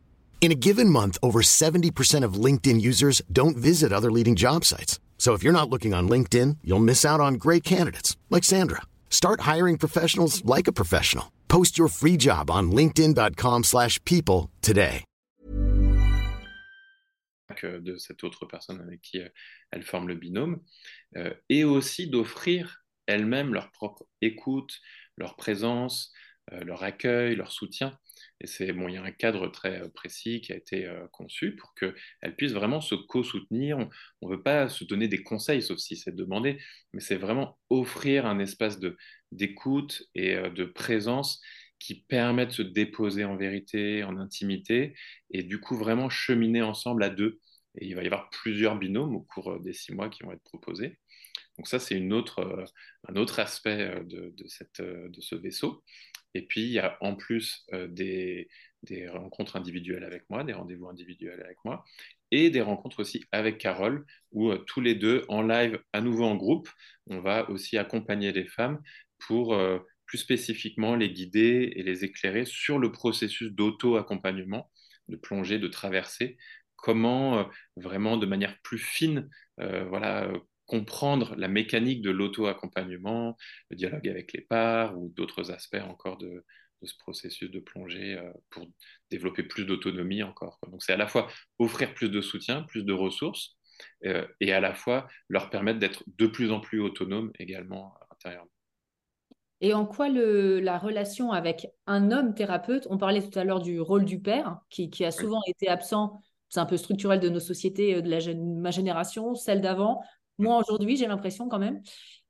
In a given month, over 70% of LinkedIn users don't visit other leading job sites. So if you're not looking on LinkedIn, you'll miss out on great candidates like Sandra. Start hiring professionals like a professional. Post your free job on linkedin.com/people today. de cette autre personne avec qui euh, elle forme le binôme euh, et aussi d'offrir elles-mêmes leur propre écoute, leur présence, euh, leur accueil, leur soutien c'est bon, il y a un cadre très précis qui a été conçu pour qu'elles puissent vraiment se co-soutenir. On ne veut pas se donner des conseils, sauf si c'est demandé, mais c'est vraiment offrir un espace d'écoute et de présence qui permet de se déposer en vérité, en intimité, et du coup vraiment cheminer ensemble à deux. Et il va y avoir plusieurs binômes au cours des six mois qui vont être proposés. Donc ça, c'est un autre aspect de ce vaisseau. Et puis, il y a en plus euh, des, rencontres individuelles avec moi, des rendez-vous individuels avec moi, et des rencontres aussi avec Carole, où euh, tous les deux, en live, à nouveau en groupe, on va aussi accompagner les femmes pour euh, plus spécifiquement les guider et les éclairer sur le processus d'auto-accompagnement, de plongée, de traversée, comment vraiment de manière plus fine, voilà, comprendre la mécanique de l'auto-accompagnement, le dialogue avec les parts ou d'autres aspects encore de, ce processus de plongée euh, pour développer plus d'autonomie encore. Donc c'est à la fois offrir plus de soutien, plus de ressources, euh, et à la fois leur permettre d'être de plus en plus autonomes également intérieurement. Et en quoi le, la relation avec un homme thérapeute, on parlait tout à l'heure du rôle du père, qui, a souvent été absent, c'est un peu structurel de nos sociétés, euh, de la, ma génération, celle d'avant, moi, aujourd'hui, j'ai l'impression quand même.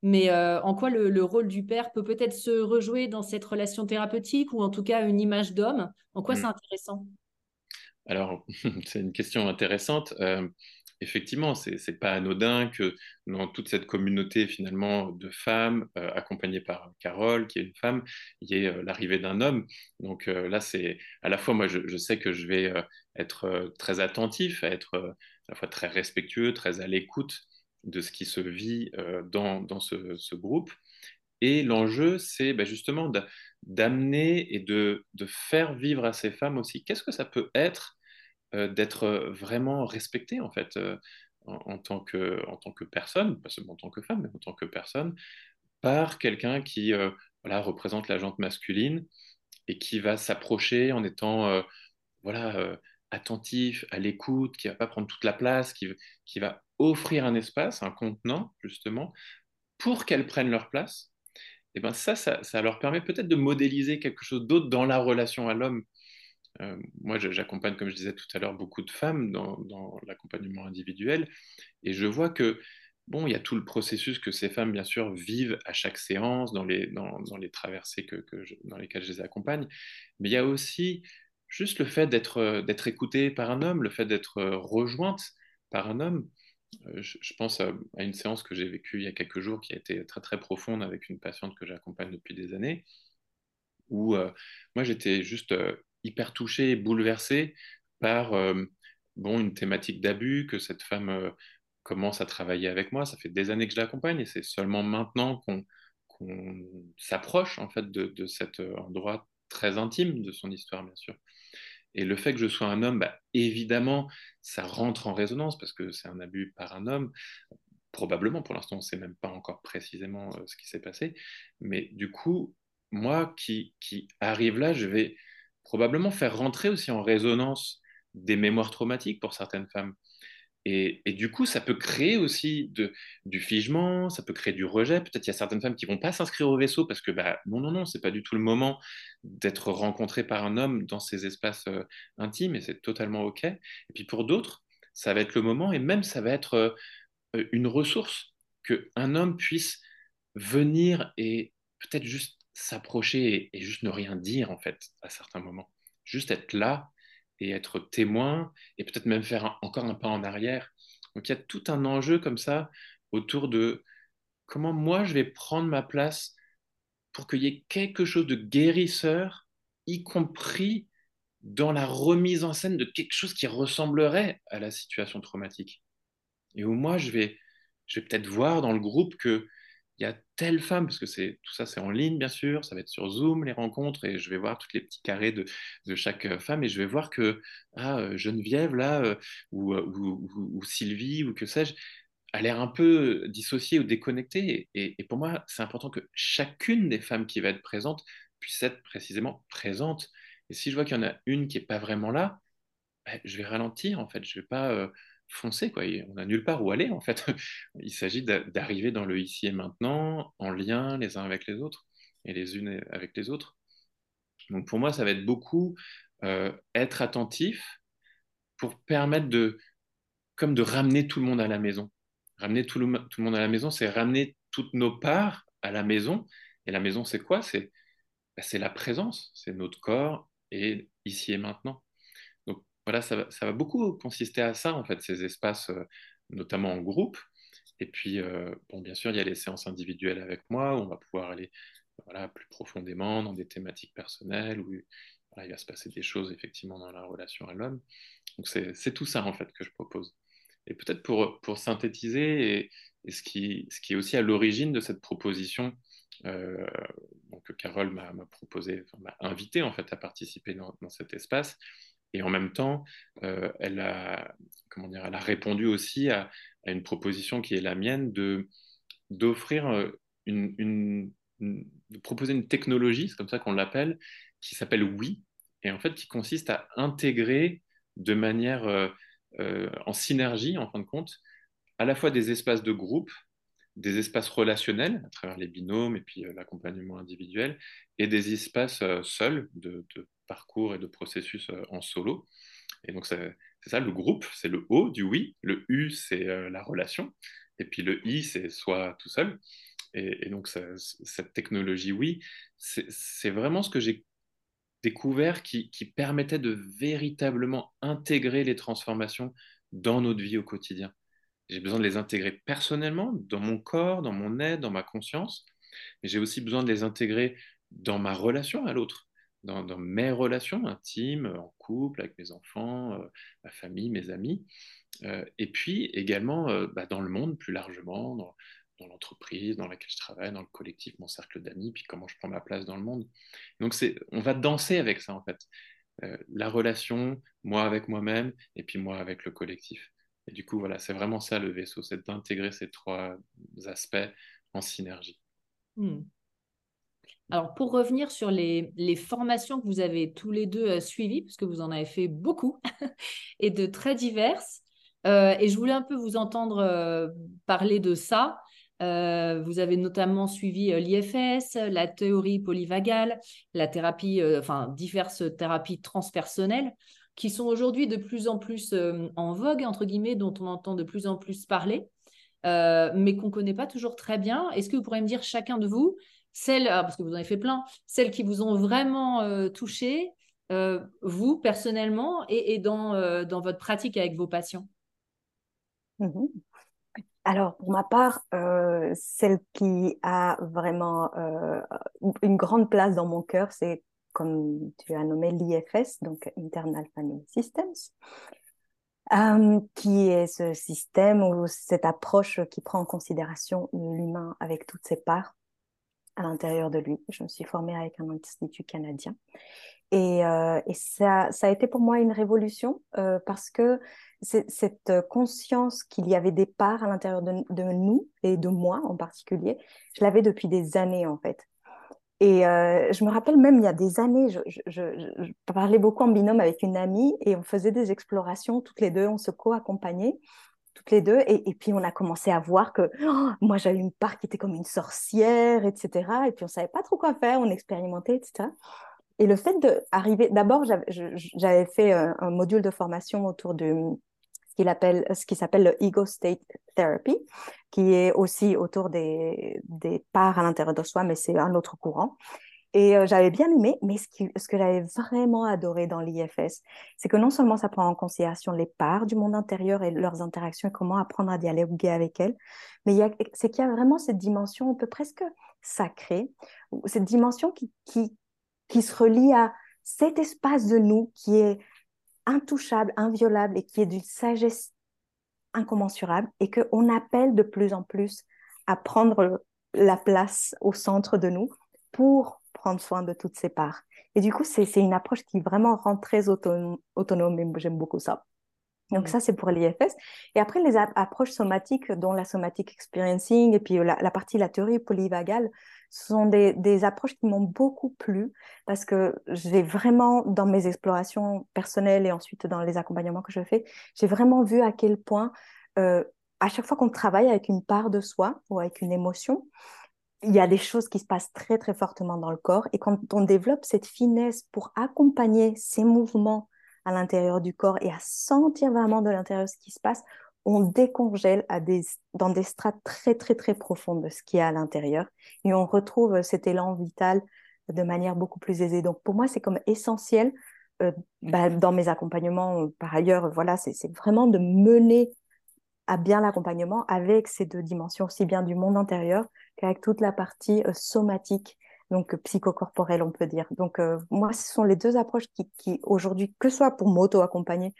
Mais euh, en quoi le, rôle du père peut peut-être se rejouer dans cette relation thérapeutique ou en tout cas une image d'homme? En quoi c'est mm. intéressant? Alors, c'est une question intéressante. Euh, effectivement, ce n'est pas anodin que dans toute cette communauté finalement de femmes, euh, accompagnée par Carole, qui est une femme, il y ait l'arrivée d'un homme. Donc là, c'est à la fois, moi, je, je, sais que je vais être très attentif, à être à la fois très respectueux, très à l'écoute de ce qui se vit euh, dans, ce, groupe. Et l'enjeu, c'est bah, justement d'amener et de, faire vivre à ces femmes aussi. Qu'est-ce que ça peut être euh, d'être vraiment respecté, en fait, euh, en, tant que, en tant que personne, pas seulement en tant que femme, mais en tant que personne, par quelqu'un qui voilà, représente la jante masculine et qui va s'approcher en étant voilà, attentif, à l'écoute, qui va pas prendre toute la place, qui, qui va offrir un espace, un contenant, justement, pour qu'elles prennent leur place, eh ben ça, ça, leur permet peut-être de modéliser quelque chose d'autre dans la relation à l'homme. Euh, moi, j'accompagne, comme je disais tout à l'heure, beaucoup de femmes dans, l'accompagnement individuel, et je vois que bon, il y a tout le processus que ces femmes, bien sûr, vivent à chaque séance, dans les, dans, les traversées que, dans lesquelles je les accompagne. Mais il y a aussi juste le fait d'être d'être écoutée par un homme, le fait d'être rejointe par un homme. Je, je pense à, une séance que j'ai vécue il y a quelques jours qui a été très très profonde avec une patiente que j'accompagne depuis des années, où euh, moi j'étais juste euh, hyper touché, bouleversé par euh, bon, une thématique d'abus que cette femme commence à travailler avec moi. Ça fait des années que je l'accompagne et c'est seulement maintenant qu'on qu s'approche en fait de, cet endroit très intime de son histoire, bien sûr. Et le fait que je sois un homme, bah, évidemment, ça rentre en résonance parce que c'est un abus par un homme. Probablement, pour l'instant, on ne sait même pas encore précisément euh, ce qui s'est passé. Mais du coup, moi qui, qui arrive là, je vais probablement faire rentrer aussi en résonance des mémoires traumatiques pour certaines femmes. Et, du coup, ça peut créer aussi du figement, ça peut créer du rejet. Peut-être il y a certaines femmes qui vont pas s'inscrire au vaisseau parce que bah, non, non, non, c'est pas du tout le moment d'être rencontré par un homme dans ces espaces euh, intimes et c'est totalement OK. Et puis pour d'autres, ça va être le moment et même ça va être euh, une ressource qu'un homme puisse venir et peut-être juste s'approcher et, et juste ne rien dire en fait à certains moments. Juste être là et être témoin et peut-être même faire encore un pas en arrière. Donc il y a tout un enjeu comme ça autour de comment moi je vais prendre ma place pour qu'il y ait quelque chose de guérisseur, y compris dans la remise en scène de quelque chose qui ressemblerait à la situation traumatique. Et où moi je vais, je vais peut-être voir dans le groupe que il y a telle femme, parce que c'est tout ça c'est en ligne bien sûr, ça va être sur Zoom les rencontres et je vais voir tous les petits carrés de, de chaque euh, femme et je vais voir que ah, euh, Geneviève là euh, ou, ou, Sylvie ou que sais-je a l'air un peu dissociée ou déconnectée et, pour moi c'est important que chacune des femmes qui va être présente puisse être précisément présente. Et si je vois qu'il y en a une qui est pas vraiment là, ben, je vais ralentir en fait, je vais pas foncer, quoi. on n'a nulle part où aller, en fait. Il s'agit d'arriver dans le ici et maintenant, en lien les uns avec les autres et les unes avec les autres. Donc pour moi, ça va être beaucoup euh, être attentif pour permettre de, comme de ramener tout le monde à la maison. Ramener tout le, tout le monde à la maison, c'est ramener toutes nos parts à la maison. Et la maison, c'est quoi? C'est bah, la présence, c'est notre corps et ici et maintenant voilà, ça va, ça va, beaucoup consister à ça, en fait, ces espaces, euh, notamment en groupe. Et puis, euh, bon, bien sûr, il y a les séances individuelles avec moi, où on va pouvoir aller voilà, plus profondément dans des thématiques personnelles, où il va se passer des choses, effectivement, dans la relation à l'homme. Donc, c'est tout ça, en fait, que je propose. Et peut-être pour, pour synthétiser, et, ce, qui, ce qui est aussi à l'origine de cette proposition, euh, donc Carole m'a proposé, m'a invité, en fait, à participer dans cet espace, et en même temps, euh, elle, a, comment dire, elle a répondu aussi à, une proposition qui est la mienne de, d'offrir euh, une, de proposer une technologie, c'est comme ça qu'on l'appelle, qui s'appelle Oui, et en fait qui consiste à intégrer de manière euh, en synergie, en fin de compte, à la fois des espaces de groupe, des espaces relationnels à travers les binômes et puis l'accompagnement individuel, et des espaces seuls de, de, parcours et de processus euh, en solo. Et donc c'est ça, le groupe, c'est le O du oui, le U c'est la relation, et puis le I c'est soit tout seul. Et, donc cette technologie oui, c'est vraiment ce que j'ai découvert qui, qui permettait de véritablement intégrer les transformations dans notre vie au quotidien. J'ai besoin de les intégrer personnellement, dans mon corps, dans mon être, dans ma conscience, mais j'ai aussi besoin de les intégrer dans ma relation à l'autre, dans, mes relations intimes, en couple, avec mes enfants, euh, ma famille, mes amis, euh, et puis également euh, bah, dans le monde plus largement, dans, l'entreprise dans laquelle je travaille, dans le collectif, mon cercle d'amis, puis comment je prends ma place dans le monde. Donc on va danser avec ça en fait. La relation, moi avec moi-même, et puis moi avec le collectif. Et du coup, voilà, c'est vraiment ça le vaisseau, c'est d'intégrer ces trois aspects en synergie. Hmm. Alors, pour revenir sur les, formations que vous avez tous les deux euh, suivies, parce que vous en avez fait beaucoup et de très diverses, euh, et je voulais un peu vous entendre euh, parler de ça. Vous avez notamment suivi l'IFS, la théorie polyvagale, la thérapie, enfin diverses thérapies transpersonnelles qui sont aujourd'hui de plus en plus en vogue, entre guillemets, dont on entend de plus en plus parler. mais qu'on ne connaît pas toujours très bien. Est-ce que vous pourriez me dire chacun de vous, celles, ah, parce que vous en avez fait plein, celles qui vous ont vraiment touché, vous personnellement, et, dans, dans votre pratique avec vos patients? Mmh alors, pour ma part, euh, celle qui a vraiment euh, une grande place dans mon cœur, c'est, comme tu as nommé, l'IFS, donc Internal Family Systems, euh, qui est ce système ou cette approche qui prend en considération l'humain avec toutes ses parts à l'intérieur de lui. Je me suis formée avec un institut canadien. Et, et ça, a été pour moi une révolution parce que cette euh, conscience qu'il y avait des parts à l'intérieur de, nous et de moi en particulier, je l'avais depuis des années en fait. Et euh, je me rappelle même il y a des années, je, parlais beaucoup en binôme avec une amie et on faisait des explorations toutes les deux, on se co-accompagnait toutes les deux. Et, puis on a commencé à voir que oh, moi j'avais une part qui était comme une sorcière, etc. Et puis on savait pas trop quoi faire, on expérimentait, etc. Et le fait d'arriver, d'abord j'avais fait un, un, module de formation autour de ce qu'il appelle, ce qui s'appelle le ego state therapy, qui est aussi autour des, des parts à l'intérieur de soi, mais c'est un autre courant. Et euh, j'avais bien aimé, mais ce, que j'avais vraiment adoré dans l'IFS, c'est que non seulement ça prend en considération les parts du monde intérieur et leurs interactions et comment apprendre à dialoguer avec elles, mais c'est qu'il y a vraiment cette dimension un peu presque sacrée, cette dimension qui, qui, qui se relie à cet espace de nous qui est intouchable, inviolable et qui est d'une sagesse incommensurable et qu'on appelle de plus en plus à prendre la place au centre de nous pour prendre soin de toutes ces parts. Et du coup, c'est une approche qui vraiment rend très autonome, autonome et j'aime beaucoup ça. Donc ça, c'est pour l'IFS. Et après, les approches somatiques, dont la somatic experiencing et puis la, la partie, la théorie polyvagale, ce sont des, approches qui m'ont beaucoup plu parce que j'ai vraiment, dans mes explorations personnelles et ensuite dans les accompagnements que je fais, j'ai vraiment vu à quel point, euh, à chaque fois qu'on travaille avec une part de soi ou avec une émotion, il y a des choses qui se passent très, très fortement dans le corps. Et quand on développe cette finesse pour accompagner ces mouvements à l'intérieur du corps et à sentir vraiment de l'intérieur ce qui se passe, on décongèle à des, dans des strates très, très, très profondes de ce qu'il y a à l'intérieur et on retrouve cet élan vital de manière beaucoup plus aisée. Donc, pour moi, c'est comme essentiel euh, bah, dans mes accompagnements. Euh, par ailleurs, voilà, c'est vraiment de mener à bien l'accompagnement avec ces deux dimensions, aussi bien du monde intérieur qu'avec toute la partie euh, somatique, donc psychocorporelle, on peut dire. Donc, moi, ce sont les deux approches qui, qui aujourd'hui, que ce soit pour m'auto-accompagner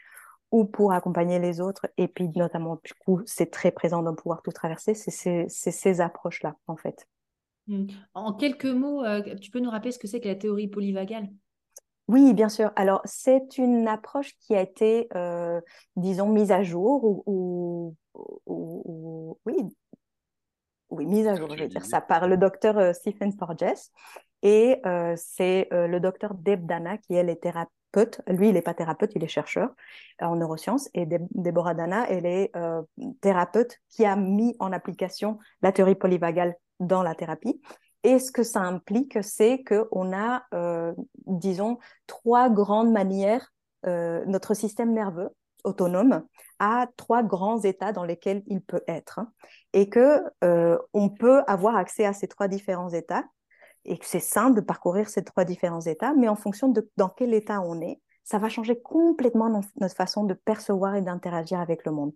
ou pour accompagner les autres. Et puis, notamment, du coup, c'est très présent dans pouvoir tout traverser. C'est ces, approches-là, en fait. Mmh. En quelques mots, euh, tu peux nous rappeler ce que c'est que la théorie polyvagale? Oui, bien sûr. Alors, c'est une approche qui a été, euh, disons, mise à jour ou, oui, oui, mise à jour, je veux dire ça, par le docteur euh, Stephen Porges. Et c'est le docteur Deb Dana qui, elle, est thérapeute lui, il n'est pas thérapeute, il est chercheur euh, en neurosciences. Et Deborah Dana, elle est euh, thérapeute qui a mis en application la théorie polyvagale dans la thérapie. Et ce que ça implique, c'est qu'on a, euh, disons, trois grandes manières, notre système nerveux autonome a trois grands états dans lesquels il peut être. Hein. et que on peut avoir accès à ces trois différents états et que c'est simple de parcourir ces trois différents états, mais en fonction de dans quel état on est, ça va changer complètement notre façon de percevoir et d'interagir avec le monde.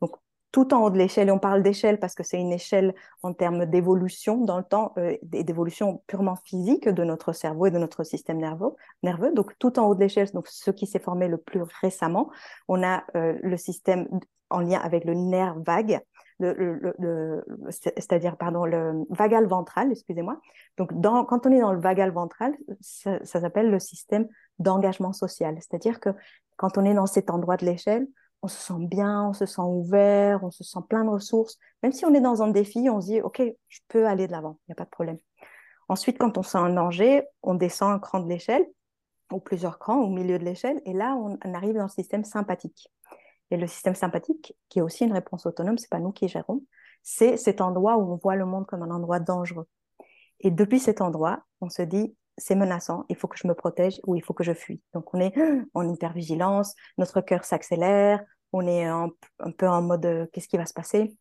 Donc, tout en haut de l'échelle, et on parle d'échelle parce que c'est une échelle en termes d'évolution dans le temps, euh, d'évolution purement physique de notre cerveau et de notre système nerveux. nerveux. Donc, tout en haut de l'échelle, donc ce qui s'est formé le plus récemment, on a euh, le système en lien avec le nerf vague, c'est-à-dire pardon le vagal ventral, excusez-moi. Donc dans, quand on est dans le vagal ventral, ça, s'appelle le système d'engagement social. C'est-à-dire que quand on est dans cet endroit de l'échelle, on se sent bien, on se sent ouvert, on se sent plein de ressources. Même si on est dans un défi, on se dit ok, je peux aller de l'avant, il n'y a pas de problème. Ensuite, quand on sent un danger, on descend un cran de l'échelle ou plusieurs crans au milieu de l'échelle, et là on arrive dans le système sympathique. Et le système sympathique, qui est aussi une réponse autonome, c'est pas nous qui gérons, c'est cet endroit où on voit le monde comme un endroit dangereux. Et depuis cet endroit, on se dit, c'est menaçant, il faut que je me protège ou il faut que je fuis. Donc on est en hypervigilance, notre cœur s'accélère, on est un, peu en mode, euh, qu'est-ce qui va se passer?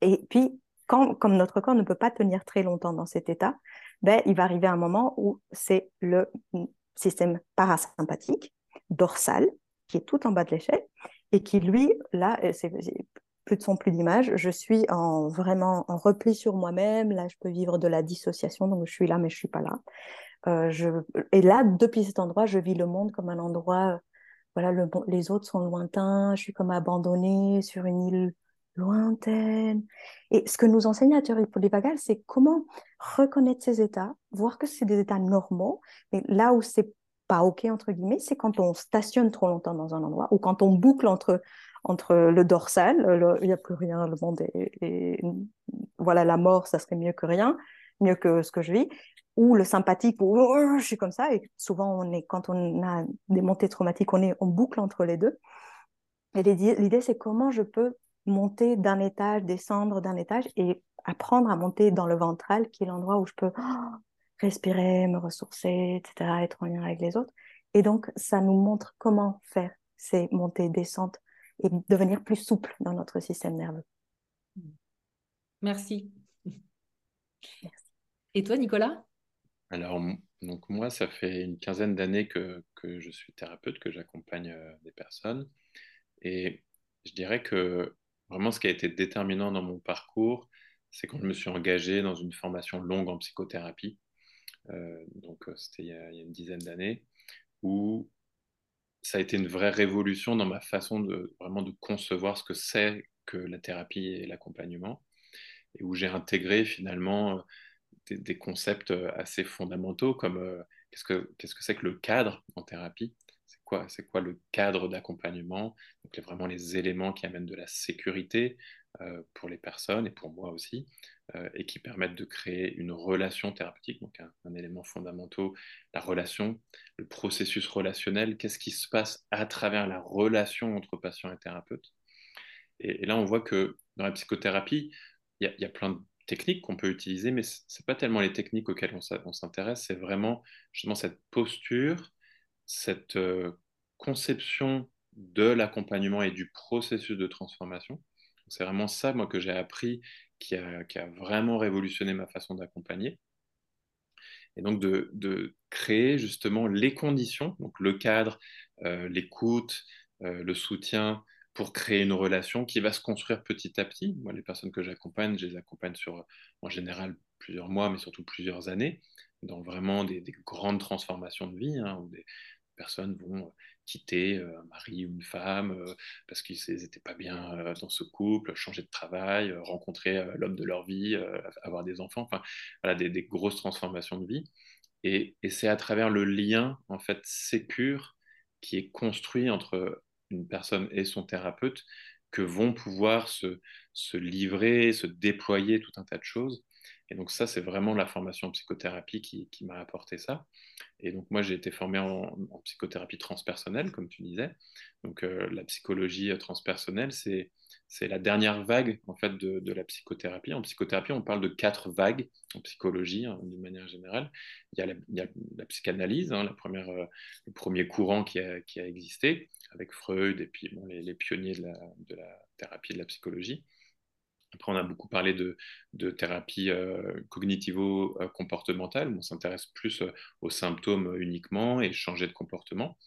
Et puis, quand, comme notre corps ne peut pas tenir très longtemps dans cet état, ben, il va arriver un moment où c'est le système parasympathique, dorsal, qui est tout en bas de l'échelle, et qui, lui, là, c'est plus de son, plus d'image, je suis en, vraiment en repli sur moi-même, là, je peux vivre de la dissociation, donc je suis là, mais je suis pas là. Euh. Et là, depuis cet endroit, je vis le monde comme un endroit, voilà, le... les autres sont lointains, je suis comme abandonnée sur une île lointaine. Et ce que nous enseigne la théorie polyvagale, c'est comment reconnaître ces états, voir que c'est des états normaux, mais là où c'est pas OK, entre guillemets, c'est quand on stationne trop longtemps dans un endroit ou quand on boucle entre, entre le dorsal, il n'y a plus rien, le monde est, Voilà, la mort, ça serait mieux que rien, mieux que ce que je vis, ou le sympathique, où oh, je suis comme ça, et souvent, on est, quand on a des montées traumatiques, on, est, on boucle entre les deux. Et l'idée, c'est comment je peux monter d'un étage, descendre d'un étage et apprendre à monter dans le ventral, qui est l'endroit où je peux oh, respirer, me ressourcer, etc., être en lien avec les autres. Et donc, ça nous montre comment faire ces montées, descentes et devenir plus souple dans notre système nerveux. Merci. Merci. Et toi, Nicolas? Alors, donc moi, ça fait une quinzaine d'années que, je suis thérapeute, que j'accompagne euh, des personnes. Et je dirais que vraiment ce qui a été déterminant dans mon parcours, c'est quand je me suis engagé dans une formation longue en psychothérapie. Euh, donc, euh, c'était il, y a une dizaine d'années, où ça a été une vraie révolution dans ma façon de vraiment de concevoir ce que c'est que la thérapie et l'accompagnement, et où j'ai intégré finalement euh, des, concepts assez fondamentaux comme qu'est-ce que qu'est-ce que c'est que le cadre en thérapie, c'est quoi le cadre d'accompagnement, donc vraiment les éléments qui amènent de la sécurité euh, pour les personnes et pour moi aussi, euh, et qui permettent de créer une relation thérapeutique, donc un, élément fondamental, la relation, le processus relationnel, qu'est-ce qui se passe à travers la relation entre patient et thérapeute? Et, là, on voit que dans la psychothérapie, il y, a plein techniques qu'on peut utiliser, mais ce n'est pas tellement les techniques auxquelles on s'intéresse, c'est vraiment justement cette posture, cette euh, conception de l'accompagnement et du processus de transformation. C'est vraiment ça, moi, que j'ai appris, qui a, vraiment révolutionné ma façon d'accompagner. Et donc de, créer justement les conditions, donc le cadre, euh, l'écoute, euh, le soutien, pour créer une relation qui va se construire petit à petit. Moi, les personnes que j'accompagne, je les accompagne sur, en général, plusieurs mois, mais surtout plusieurs années, dans vraiment des, grandes transformations de vie, hein, où des personnes vont quitter euh, un mari ou une femme euh, parce qu'ils n'étaient pas bien euh, dans ce couple, changer de travail, rencontrer l'homme de leur vie, avoir des enfants, enfin des, grosses transformations de vie. Et, c'est à travers le lien en fait sécure qui est construit entre une personne et son thérapeute que vont pouvoir se, se livrer, se déployer tout un tas de choses. Et donc ça, c'est vraiment la formation en psychothérapie qui, qui m'a apporté ça. Et donc moi, j'ai été formé en, psychothérapie transpersonnelle, comme tu disais. Donc euh, la psychologie euh, transpersonnelle, c'est la dernière vague en fait de, de, la psychothérapie. En psychothérapie, on parle de quatre vagues en psychologie hein, d'une manière générale. Il y a la, il y a la psychanalyse, hein, la première, euh, le premier courant qui a, qui a, existé avec Freud et puis les, pionniers de la, de la, thérapie de la psychologie. Après, on a beaucoup parlé de, thérapie euh, cognitivo-comportementale, on s'intéresse plus euh, aux symptômes uniquement et changer de comportement.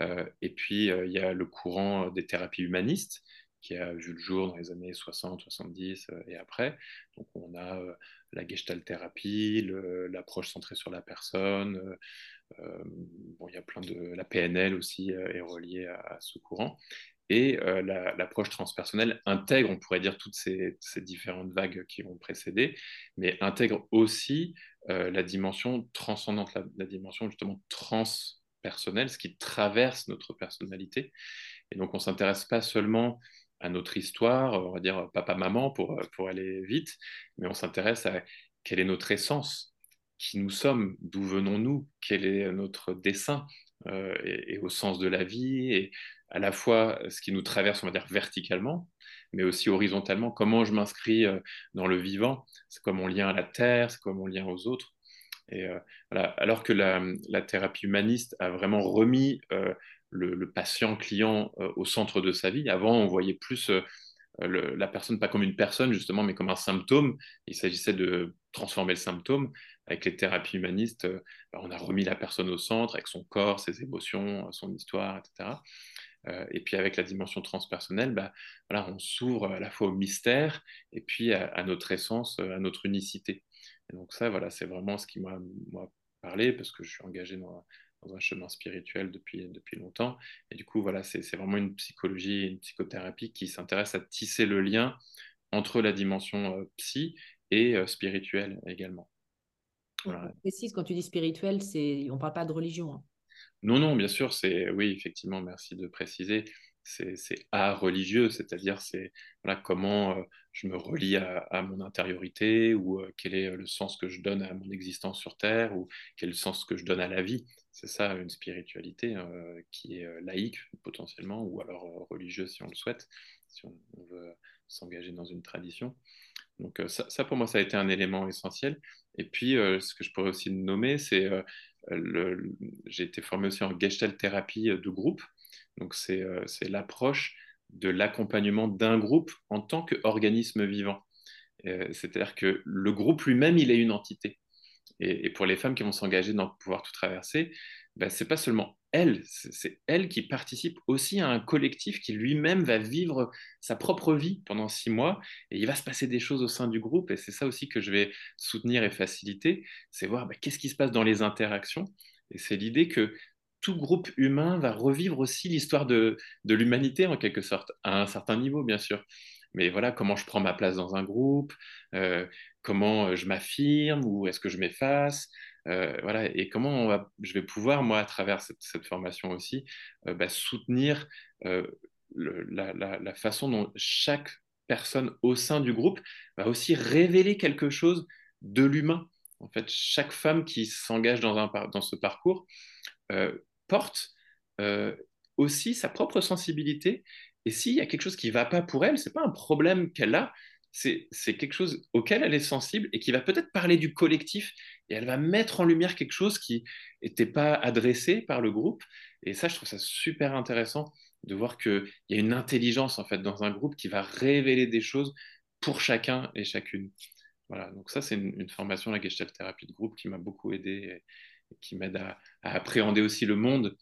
Euh, et puis, il y a le courant des thérapies humanistes qui a vu le jour dans les années 60, 70 et après. Donc, on a la gestalt thérapie, l'approche centrée sur la personne. Bon, il y a plein de. La PNL aussi est reliée à ce courant. Et euh, l'approche transpersonnelle intègre, on pourrait dire, toutes ces, différentes vagues qui ont précédé, mais intègre aussi euh, la dimension transcendante, la, dimension justement transpersonnelle, ce qui traverse notre personnalité. Et donc, on ne s'intéresse pas seulement à notre histoire, on va dire papa-maman pour, pour aller vite, mais on s'intéresse à quelle est notre essence, qui nous sommes, d'où venons-nous, quel est notre dessein, euh, et, au sens de la vie, et à la fois ce qui nous traverse, on va dire, verticalement, mais aussi horizontalement, comment je m'inscris euh, dans le vivant, c'est quoi mon lien à la terre, c'est quoi mon lien aux autres? Et euh. Alors que la, thérapie humaniste a vraiment remis le, patient-client au centre de sa vie, avant on voyait plus la personne pas comme une personne justement, mais comme un symptôme. Il s'agissait de transformer le symptôme. Avec les thérapies humanistes, bah, on a remis la personne au centre avec son corps, ses émotions, son histoire, etc. et puis avec la dimension transpersonnelle, bah, voilà, on s'ouvre à la fois au mystère et puis à, notre essence, à notre unicité. Et donc ça, voilà, c'est vraiment ce qui m'a parlé parce que je suis engagé dans, dans un chemin spirituel depuis, depuis longtemps. Et du coup, voilà, c'est vraiment une psychologie, une psychothérapie qui s'intéresse à tisser le lien entre la dimension euh, psy et euh, spirituelle également. Voilà. Précise, quand tu dis spirituel, c'est on ne parle pas de religion. Hein. Non, non, bien sûr, c'est oui, effectivement, merci de préciser c'est art religieux, c'est-à-dire c'est voilà, comment euh, je me relie à, mon intériorité ou euh, quel est le sens que je donne à mon existence sur Terre ou quel est le sens que je donne à la vie. C'est ça une spiritualité euh, qui est laïque potentiellement ou alors religieuse si on le souhaite, si on, veut s'engager dans une tradition. Donc ça, ça, pour moi, ça a été un élément essentiel. Et puis, ce que je pourrais aussi nommer, c'est j'ai été formé aussi en gestalt thérapie de groupe. Donc euh, c'est l'approche de l'accompagnement d'un groupe en tant qu'organisme vivant. Euh, c'est-à-dire que le groupe lui-même, il est une entité. Et, pour les femmes qui vont s'engager dans pouvoir tout traverser, ben, ce n'est pas seulement elles, c'est elles qui participent aussi à un collectif qui lui-même va vivre sa propre vie pendant six mois. Et il va se passer des choses au sein du groupe. Et c'est ça aussi que je vais soutenir et faciliter, c'est voir ben, qu'est-ce qui se passe dans les interactions. Et c'est l'idée que tout groupe humain va revivre aussi l'histoire de, l'humanité en quelque sorte, à un certain niveau bien sûr. Mais voilà, comment je prends ma place dans un groupe, euh, comment euh, je m'affirme ou est-ce que je m'efface, euh, et comment je vais pouvoir, moi, à travers cette, formation aussi, bah, soutenir la, la, façon dont chaque personne au sein du groupe va aussi révéler quelque chose de l'humain. En fait, chaque femme qui s'engage dans, dans ce parcours porte euh, aussi sa propre sensibilité. Et s'il y a quelque chose qui ne va pas pour elle, ce n'est pas un problème qu'elle a, c'est quelque chose auquel elle est sensible et qui va peut-être parler du collectif et elle va mettre en lumière quelque chose qui n'était pas adressé par le groupe. Et ça, je trouve ça super intéressant de voir qu'il y a une intelligence en fait dans un groupe qui va révéler des choses pour chacun et chacune. Voilà, donc ça c'est une, formation, la Gestalt thérapie de groupe, qui m'a beaucoup aidé qui m'aide à, appréhender aussi le monde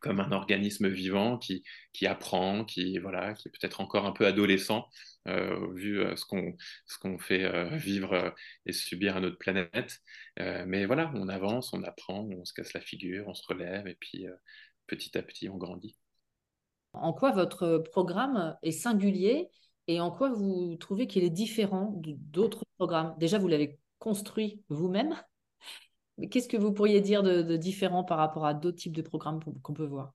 comme un organisme vivant qui, qui apprend, qui, voilà, qui est peut-être encore un peu adolescent, euh, vu euh, ce qu'on fait euh, vivre et subir à notre planète. mais voilà, on avance, on apprend, on se casse la figure, on se relève, et puis petit à petit, on grandit. En quoi votre programme est singulier et en quoi vous trouvez qu'il est différent d'autres programmes? Déjà, vous l'avez construit vous-même Qu'est-ce que vous pourriez dire de, différent par rapport à d'autres types de programmes qu'on peut voir?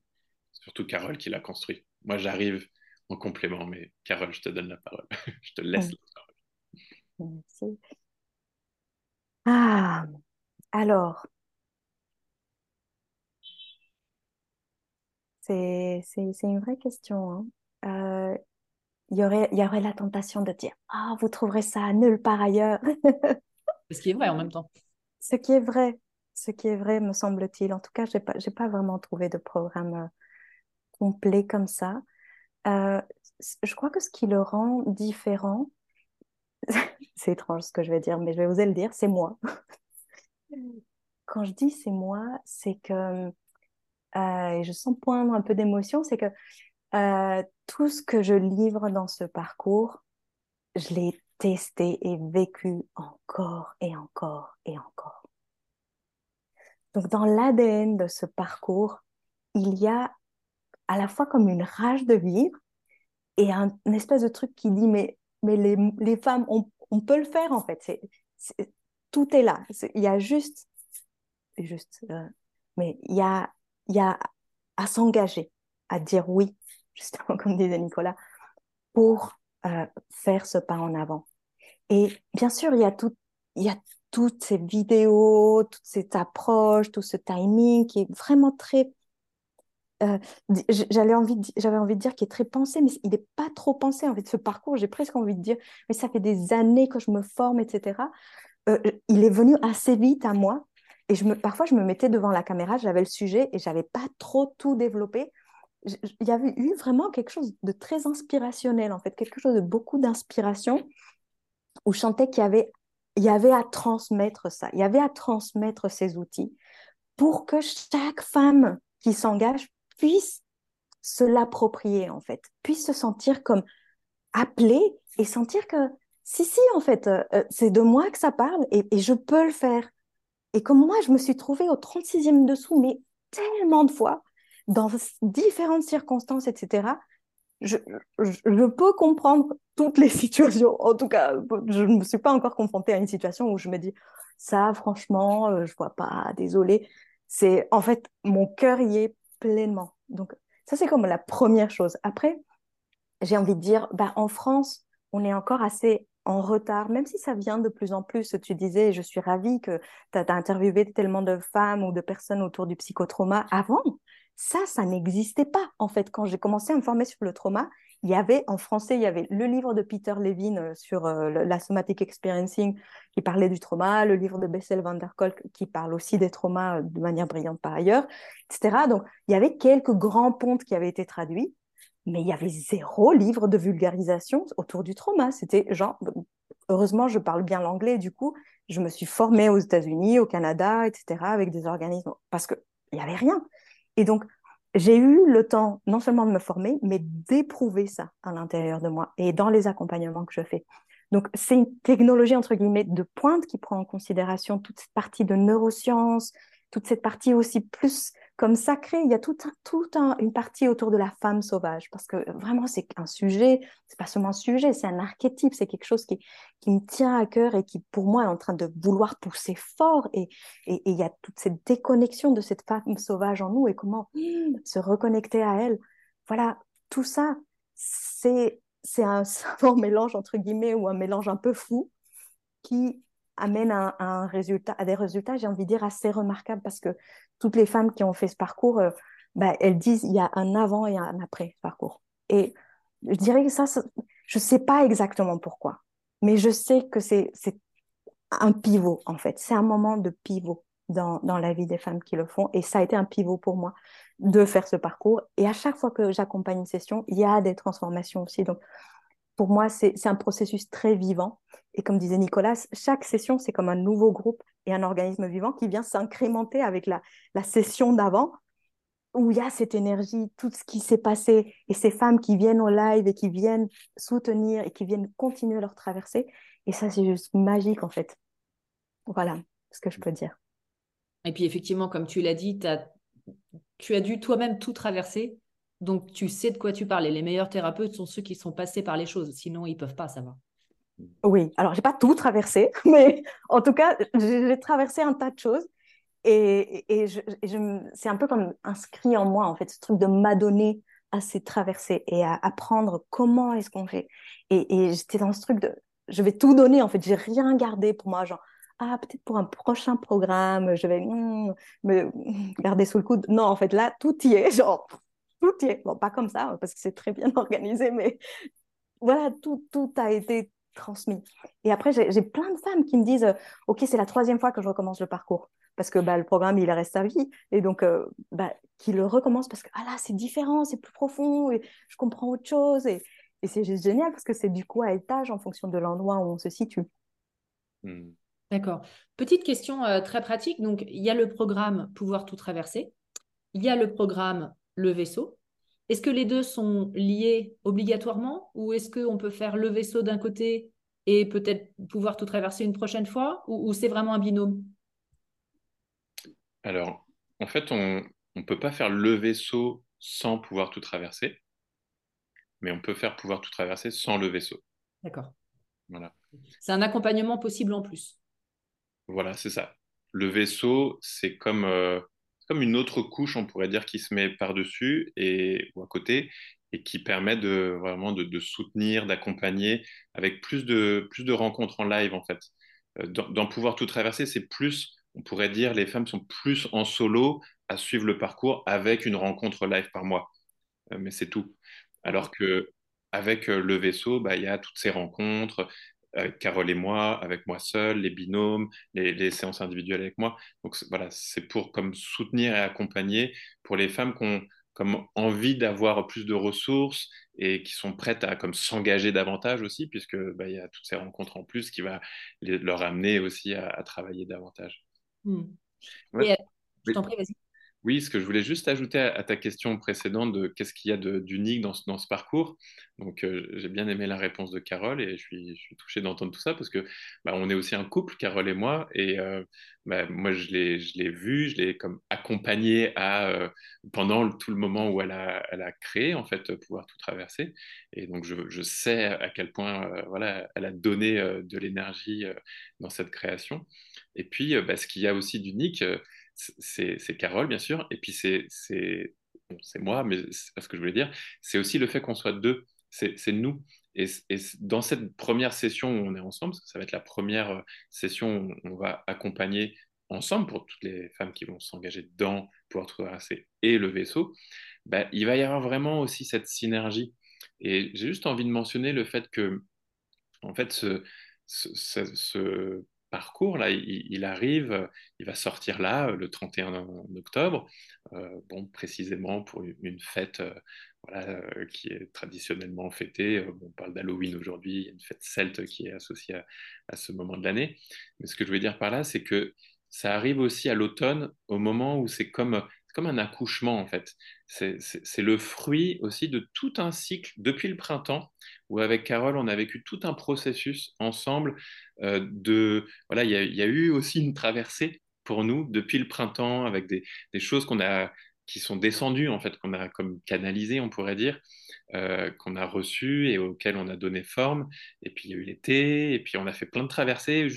Surtout Carole qui l'a construit. Moi, j'arrive en complément, mais Carole, je te donne la parole. je te laisse la parole. Merci. Ah, alors, c'est une vraie question. Hein. Euh, il y aurait, y aurait la tentation de dire Ah, vous trouverez ça nulle part ailleurs. Ce qui est vrai en même temps. Ce qui est vrai, ce qui est vrai, me semble-t-il. En tout cas, je n'ai pas, pas vraiment trouvé de programme euh, complet comme ça. Euh, je crois que ce qui le rend différent, c'est étrange ce que je vais dire, mais je vais oser le dire, c'est moi. Quand je dis c'est moi, c'est que, euh, et je sens poindre un peu d'émotion, c'est que tout ce que je livre dans ce parcours, je l'ai testé et vécu encore et encore et encore. Donc dans l'ADN de ce parcours, il y a à la fois comme une rage de vivre et un, espèce de truc qui dit mais, mais les, les femmes, on, peut le faire en fait. Tout est là. il y a juste, juste euh, mais il y a, y a à s'engager, à dire oui, justement comme disait Nicolas, pour faire ce pas en avant. Et bien sûr, il y a tout, il y a toutes ces vidéos, toute cette approche, tout ce timing qui est vraiment très euh, j'avais envie, envie de dire qu'il est très pensé, mais il n'est pas trop pensé. En fait, ce parcours, j'ai presque envie de dire, mais ça fait des années que je me forme, etc. Euh, il est venu assez vite à moi. Et je me, parfois, je me mettais devant la caméra, j'avais le sujet et j'avais pas trop tout développé. Il y avait eu vraiment quelque chose de très inspirationnel, en fait, quelque chose de beaucoup d'inspiration, où je sentais qu'il y avait, il y avait à transmettre ça, il y avait à transmettre ces outils pour que chaque femme qui s'engage puisse se l'approprier, en fait, puisse se sentir comme appelée et sentir que si, si, en fait, euh, c'est de moi que ça parle et, et, je peux le faire. Et comme moi, je me suis trouvée au 36e dessous, mais tellement de fois, dans différentes circonstances, etc., je, peux comprendre toutes les situations. En tout cas, je ne me suis pas encore confrontée à une situation où je me dis, ça, franchement, euh, je vois pas, désolée. C'est, en fait, mon cœur y est pleinement. Donc, ça, c'est comme la première chose. Après, j'ai envie de dire, bah, en France, on est encore assez en retard, même si ça vient de plus en plus. Tu disais, je suis ravie que tu as, interviewé tellement de femmes ou de personnes autour du psychotrauma. Avant, ça, ça n'existait pas. En fait, quand j'ai commencé à me former sur le trauma, il y avait en français, il y avait le livre de Peter Levine euh, sur euh, la somatic experiencing qui parlait du trauma, le livre de Bessel van der Kolk qui parle aussi des traumas euh, de manière brillante par ailleurs, etc. Donc, il y avait quelques grands pontes qui avaient été traduits mais il y avait zéro livre de vulgarisation autour du trauma. C'était genre, heureusement, je parle bien l'anglais, du coup, je me suis formée aux États-Unis, au Canada, etc., avec des organismes, parce qu'il n'y avait rien. Et donc, j'ai eu le temps non seulement de me former, mais d'éprouver ça à l'intérieur de moi et dans les accompagnements que je fais. Donc, c'est une technologie, entre guillemets, de pointe qui prend en considération toute cette partie de neurosciences, toute cette partie aussi plus comme sacré. Il y a toute tout un, une partie autour de la femme sauvage, parce que vraiment, c'est un sujet, c'est pas seulement un sujet, c'est un archétype, c'est quelque chose qui, qui me tient à cœur et qui, pour moi, est en train de vouloir pousser fort. Et, et, il y a toute cette déconnexion de cette femme sauvage en nous et comment se reconnecter à elle. Voilà, tout ça, c'est c'est un savant mélange, entre guillemets, ou un mélange un peu fou qui amène à, un résultat, à des résultats, j'ai envie de dire, assez remarquables parce que toutes les femmes qui ont fait ce parcours, euh, bah, elles disent il y a un avant et un après parcours. Et je dirais que ça, je ne sais pas exactement pourquoi, mais je sais que c'est un pivot, en fait. C'est un moment de pivot dans, dans, la vie des femmes qui le font. Et ça a été un pivot pour moi de faire ce parcours. Et à chaque fois que j'accompagne une session, il y a des transformations aussi. Donc, pour moi, c'est un processus très vivant. Et comme disait Nicolas, chaque session, c'est comme un nouveau groupe et un organisme vivant qui vient s'incrémenter avec la, session d'avant, où il y a cette énergie, tout ce qui s'est passé, et ces femmes qui viennent au live et qui viennent soutenir et qui viennent continuer leur traversée. Et ça, c'est juste magique, en fait. Voilà ce que je peux dire. Et puis, effectivement, comme tu l'as dit, tu as dû toi-même tout traverser donc, tu sais de quoi tu parles. Les meilleurs thérapeutes sont ceux qui sont passés par les choses. Sinon, ils ne peuvent pas savoir. Oui, alors j'ai pas tout traversé, mais en tout cas, j'ai traversé un tas de choses. Et, et, c'est un peu comme inscrit en moi, en fait, ce truc de m'adonner à ces traversées et à apprendre comment est-ce qu'on fait. Et, j'étais dans ce truc de je vais tout donner, en fait, j'ai rien gardé pour moi, genre, ah, peut-être pour un prochain programme, je vais hmm, me garder sous le coude. Non, en fait, là, tout y est, genre, tout est, bon, pas comme ça, parce que c'est très bien organisé, mais voilà, tout, tout a été transmis. Et après, j'ai plein de femmes qui me disent, OK, c'est la troisième fois que je recommence le parcours, parce que bah, le programme, il reste à vie, et donc, euh, bah, qui le recommence parce que, ah là, c'est différent, c'est plus profond, et je comprends autre chose, et, et c'est juste génial, parce que c'est du coup à étage en fonction de l'endroit où on se situe. Hmm. D'accord. Petite question euh, très pratique. Donc, il y a le programme Pouvoir tout traverser. Il y a le programme le vaisseau. Est-ce que les deux sont liés obligatoirement ou est-ce qu'on peut faire le vaisseau d'un côté et peut-être pouvoir tout traverser une prochaine fois ou, c'est vraiment un binôme? Alors, en fait, on ne peut pas faire le vaisseau sans pouvoir tout traverser, mais on peut faire pouvoir tout traverser sans le vaisseau. D'accord. Voilà. C'est un accompagnement possible en plus. Voilà, c'est ça. Le vaisseau, c'est comme euh, comme une autre couche, on pourrait dire, qui se met par-dessus et, ou à côté et qui permet de vraiment de, soutenir, d'accompagner avec plus de, plus de rencontres en live, en fait. Euh, dans, Pouvoir tout traverser, c'est plus, on pourrait dire, les femmes sont plus en solo à suivre le parcours avec une rencontre live par mois. Euh, mais c'est tout. Alors que avec euh, le vaisseau, bah, il y a toutes ces rencontres, avec Carole et moi, avec moi seul, les binômes, les, séances individuelles avec moi. Donc voilà, c'est pour comme soutenir et accompagner pour les femmes qui ont comme envie d'avoir plus de ressources et qui sont prêtes à comme s'engager davantage aussi, puisque bah, il y a toutes ces rencontres en plus qui va leur amener aussi à, travailler davantage. Euh, je t'en prie, vas-y. Oui, ce que je voulais juste ajouter à, ta question précédente de qu'est-ce qu'il y a d'unique dans, ce parcours. Donc, euh, j'ai bien aimé la réponse de Carole et je suis, je touché d'entendre tout ça parce que bah, on est aussi un couple, Carole et moi, et euh, bah, moi je l'ai vu, je l'ai comme accompagné euh, pendant tout le moment où elle a, créé en fait pouvoir tout traverser. Et donc, je, je sais à quel point voilà, elle a donné de l'énergie dans cette création. Et puis, bah, ce qu'il y a aussi d'unique c'est Carole, bien sûr, et puis c'est moi, mais c'est ce que je voulais dire, c'est aussi le fait qu'on soit deux, c'est nous. Et, dans cette première session où on est ensemble, ça va être la première euh, session où on va accompagner ensemble pour toutes les femmes qui vont s'engager dans pouvoir traverser et le vaisseau, bah, il va y avoir vraiment aussi cette synergie. Et j'ai juste envie de mentionner le fait que, en fait, ce parcours, là, il, arrive, il va sortir là le 31 octobre, euh, bon, précisément pour une, fête euh, voilà, euh, qui est traditionnellement fêtée. on parle d'Halloween aujourd'hui, il y a une fête celte qui est associée à, ce moment de l'année. Mais ce que je veux dire par là, c'est que ça arrive aussi à l'automne, au moment où c'est comme comme un accouchement en fait. C'est le fruit aussi de tout un cycle depuis le printemps où avec Carole on a vécu tout un processus ensemble euh, de voilà il y, a eu aussi une traversée pour nous depuis le printemps avec des, des choses qu'on a qui sont descendues en fait qu'on a comme canalisées on pourrait dire euh, qu'on a reçues et auxquelles on a donné forme. Et puis il y a eu l'été, et puis on a fait plein de traversées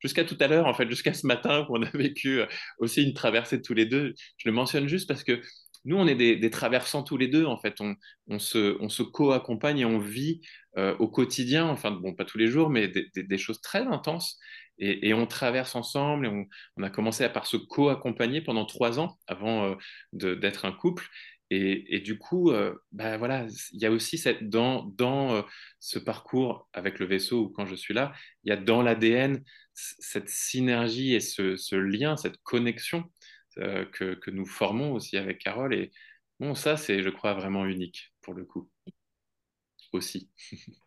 jusqu'à tout à l'heure, en fait, jusqu'à ce matin où on a vécu euh, aussi une traversée tous les deux. Je le mentionne juste parce que nous, on est des, traversants tous les deux, en fait. On, se, on se co-accompagne et on vit euh, au quotidien, enfin, bon, pas tous les jours, mais des, choses très intenses. Et, on traverse ensemble on, a commencé à par se co-accompagner pendant trois ans avant d'être un couple. Et, du coup, euh, bah voilà, il y a aussi cette, dans, dans euh, ce parcours avec le vaisseau ou quand je suis là, il y a dans l'ADN cette synergie et ce, lien, cette connexion euh, que, que, nous formons aussi avec Carole. Et bon, ça, c'est, je crois, vraiment unique pour le coup. Aussi.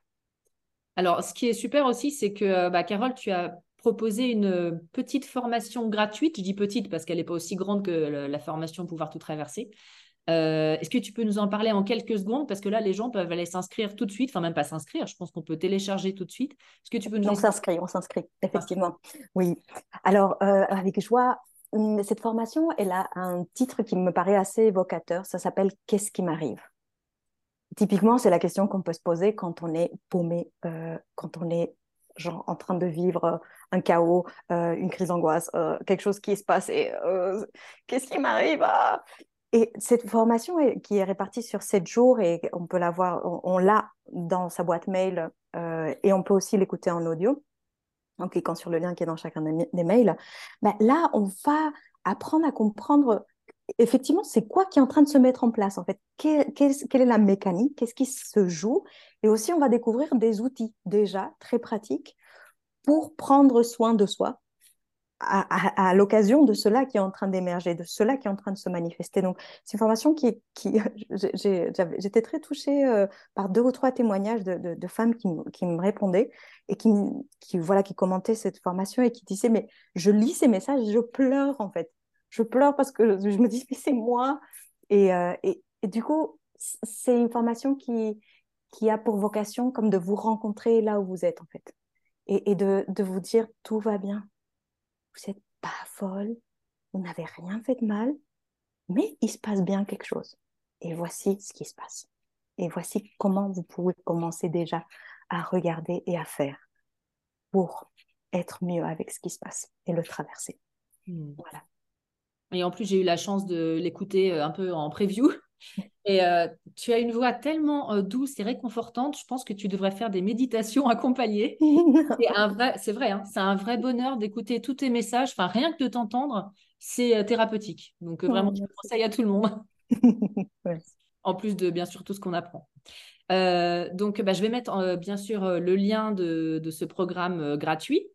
Alors, ce qui est super aussi, c'est que bah, Carole, tu as proposé une petite formation gratuite. Je dis petite parce qu'elle n'est pas aussi grande que la formation Pouvoir tout traverser. Euh, est-ce que tu peux nous en parler en quelques secondes? Parce que là, les gens peuvent aller s'inscrire tout de suite, enfin même pas s'inscrire, je pense qu'on peut télécharger tout de suite. Est-ce que tu peux nous On s'inscrit, on s'inscrit, effectivement. Oui. Alors, euh, avec joie, hum, cette formation, elle a un titre qui me paraît assez évocateur. Ça s'appelle Qu'est-ce qui m'arrive? Typiquement, c'est la question qu'on peut se poser quand on est paumé, euh, quand on est genre en train de vivre un chaos, une crise d'angoisse, quelque chose qui se passe et qu'est-ce qui m'arrive ah et cette formation qui est répartie sur sept jours et on peut la voir, on, l'a dans sa boîte mail euh, et on peut aussi l'écouter en audio en cliquant sur le lien qui est dans chacun des, mails. Ben là, on va apprendre à comprendre effectivement c'est quoi qui est en train de se mettre en place en fait? quelle est la mécanique? Qu'est-ce qui se joue? Et aussi, on va découvrir des outils déjà très pratiques pour prendre soin de soi, à, l'occasion de cela qui est en train d'émerger, de cela qui est en train de se manifester. Donc, c'est une formation qui, qui j'étais très touchée euh, par deux ou trois témoignages de, de, femmes qui, qui, me répondaient et qui, qui, voilà, qui commentaient cette formation et qui disaient, mais je lis ces messages, je pleure en fait. Je pleure parce que je me dis, mais c'est moi. Et, euh, et, et, du coup, c'est une formation qui, qui a pour vocation comme de vous rencontrer là où vous êtes en fait. Et, et de, de vous dire, tout va bien vous n'êtes pas folle, vous n'avez rien fait de mal, mais il se passe bien quelque chose. Et voici ce qui se passe. Et voici comment vous pouvez commencer déjà à regarder et à faire pour être mieux avec ce qui se passe et le traverser. Hmm. Voilà. Et en plus, j'ai eu la chance de l'écouter euh, un peu en preview. Et euh, tu as une voix tellement euh, douce et réconfortante, je pense que tu devrais faire des méditations accompagnées. c'est vrai, hein, c'est un vrai bonheur d'écouter tous tes messages. Enfin, rien que de t'entendre, c'est thérapeutique. Donc vraiment, je conseille à tout le monde. En plus de bien sûr tout ce qu'on apprend. donc, bah, je vais mettre bien sûr le lien de, de ce programme gratuit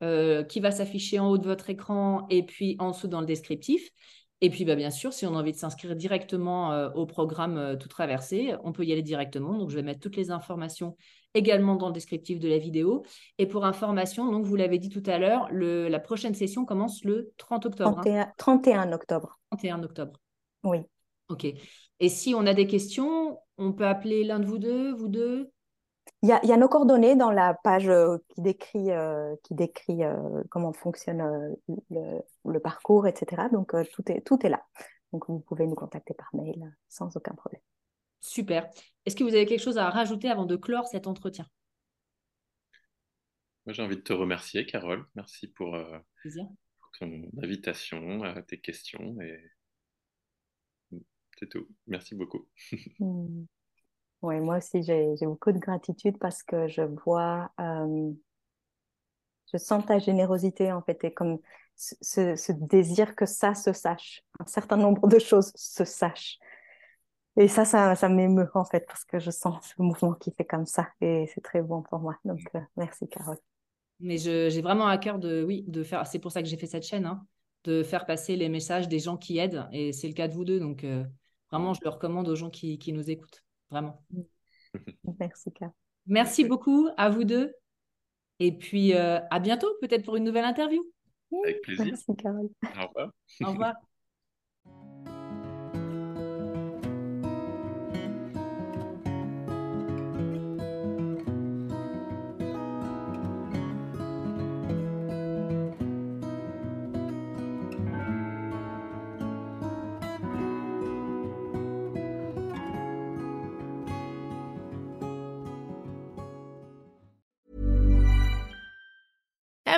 qui va s'afficher en haut de votre écran et puis en dessous dans le descriptif. Et puis, bah, bien sûr, si on a envie de s'inscrire directement euh, au programme euh, Tout Traversé, on peut y aller directement. Donc, je vais mettre toutes les informations également dans le descriptif de la vidéo. Et pour information, donc, vous l'avez dit tout à l'heure, la prochaine session commence le 30 octobre. 31, 31 octobre. 31 octobre. Oui. OK. Et si on a des questions, on peut appeler l'un de vous deux, vous deux? Il y, a, il y, a, nos coordonnées dans la page euh, qui décrit, euh, qui décrit euh, comment fonctionne le, le, parcours, etc. Donc, tout, est, tout est là. Donc, vous pouvez nous contacter par mail sans aucun problème. Super. Est-ce que vous avez quelque chose à rajouter avant de clore cet entretien? Moi, j'ai envie de te remercier, Carole. Merci pour, pour ton invitation, tes questions. Et... C'est tout. Merci beaucoup. Oui, moi aussi, j'ai beaucoup de gratitude parce que je vois, je sens ta générosité en fait, et comme ce, ce, désir que ça se sache, un certain nombre de choses se sachent. Et ça, ça, ça m'émeut en fait, parce que je sens ce mouvement qui fait comme ça, et c'est très bon pour moi. Donc, euh, merci Carole. Mais j'ai vraiment à cœur de, oui, de faire, c'est pour ça que j'ai fait cette chaîne, hein, de faire passer les messages des gens qui aident, et c'est le cas de vous deux, donc euh, vraiment, je le recommande aux gens qui, qui nous écoutent, vraiment. Merci, Car. Merci beaucoup à vous deux. Et puis, euh, à bientôt, peut-être pour une nouvelle interview. Avec plaisir. Merci, Carole. Au revoir. Au revoir.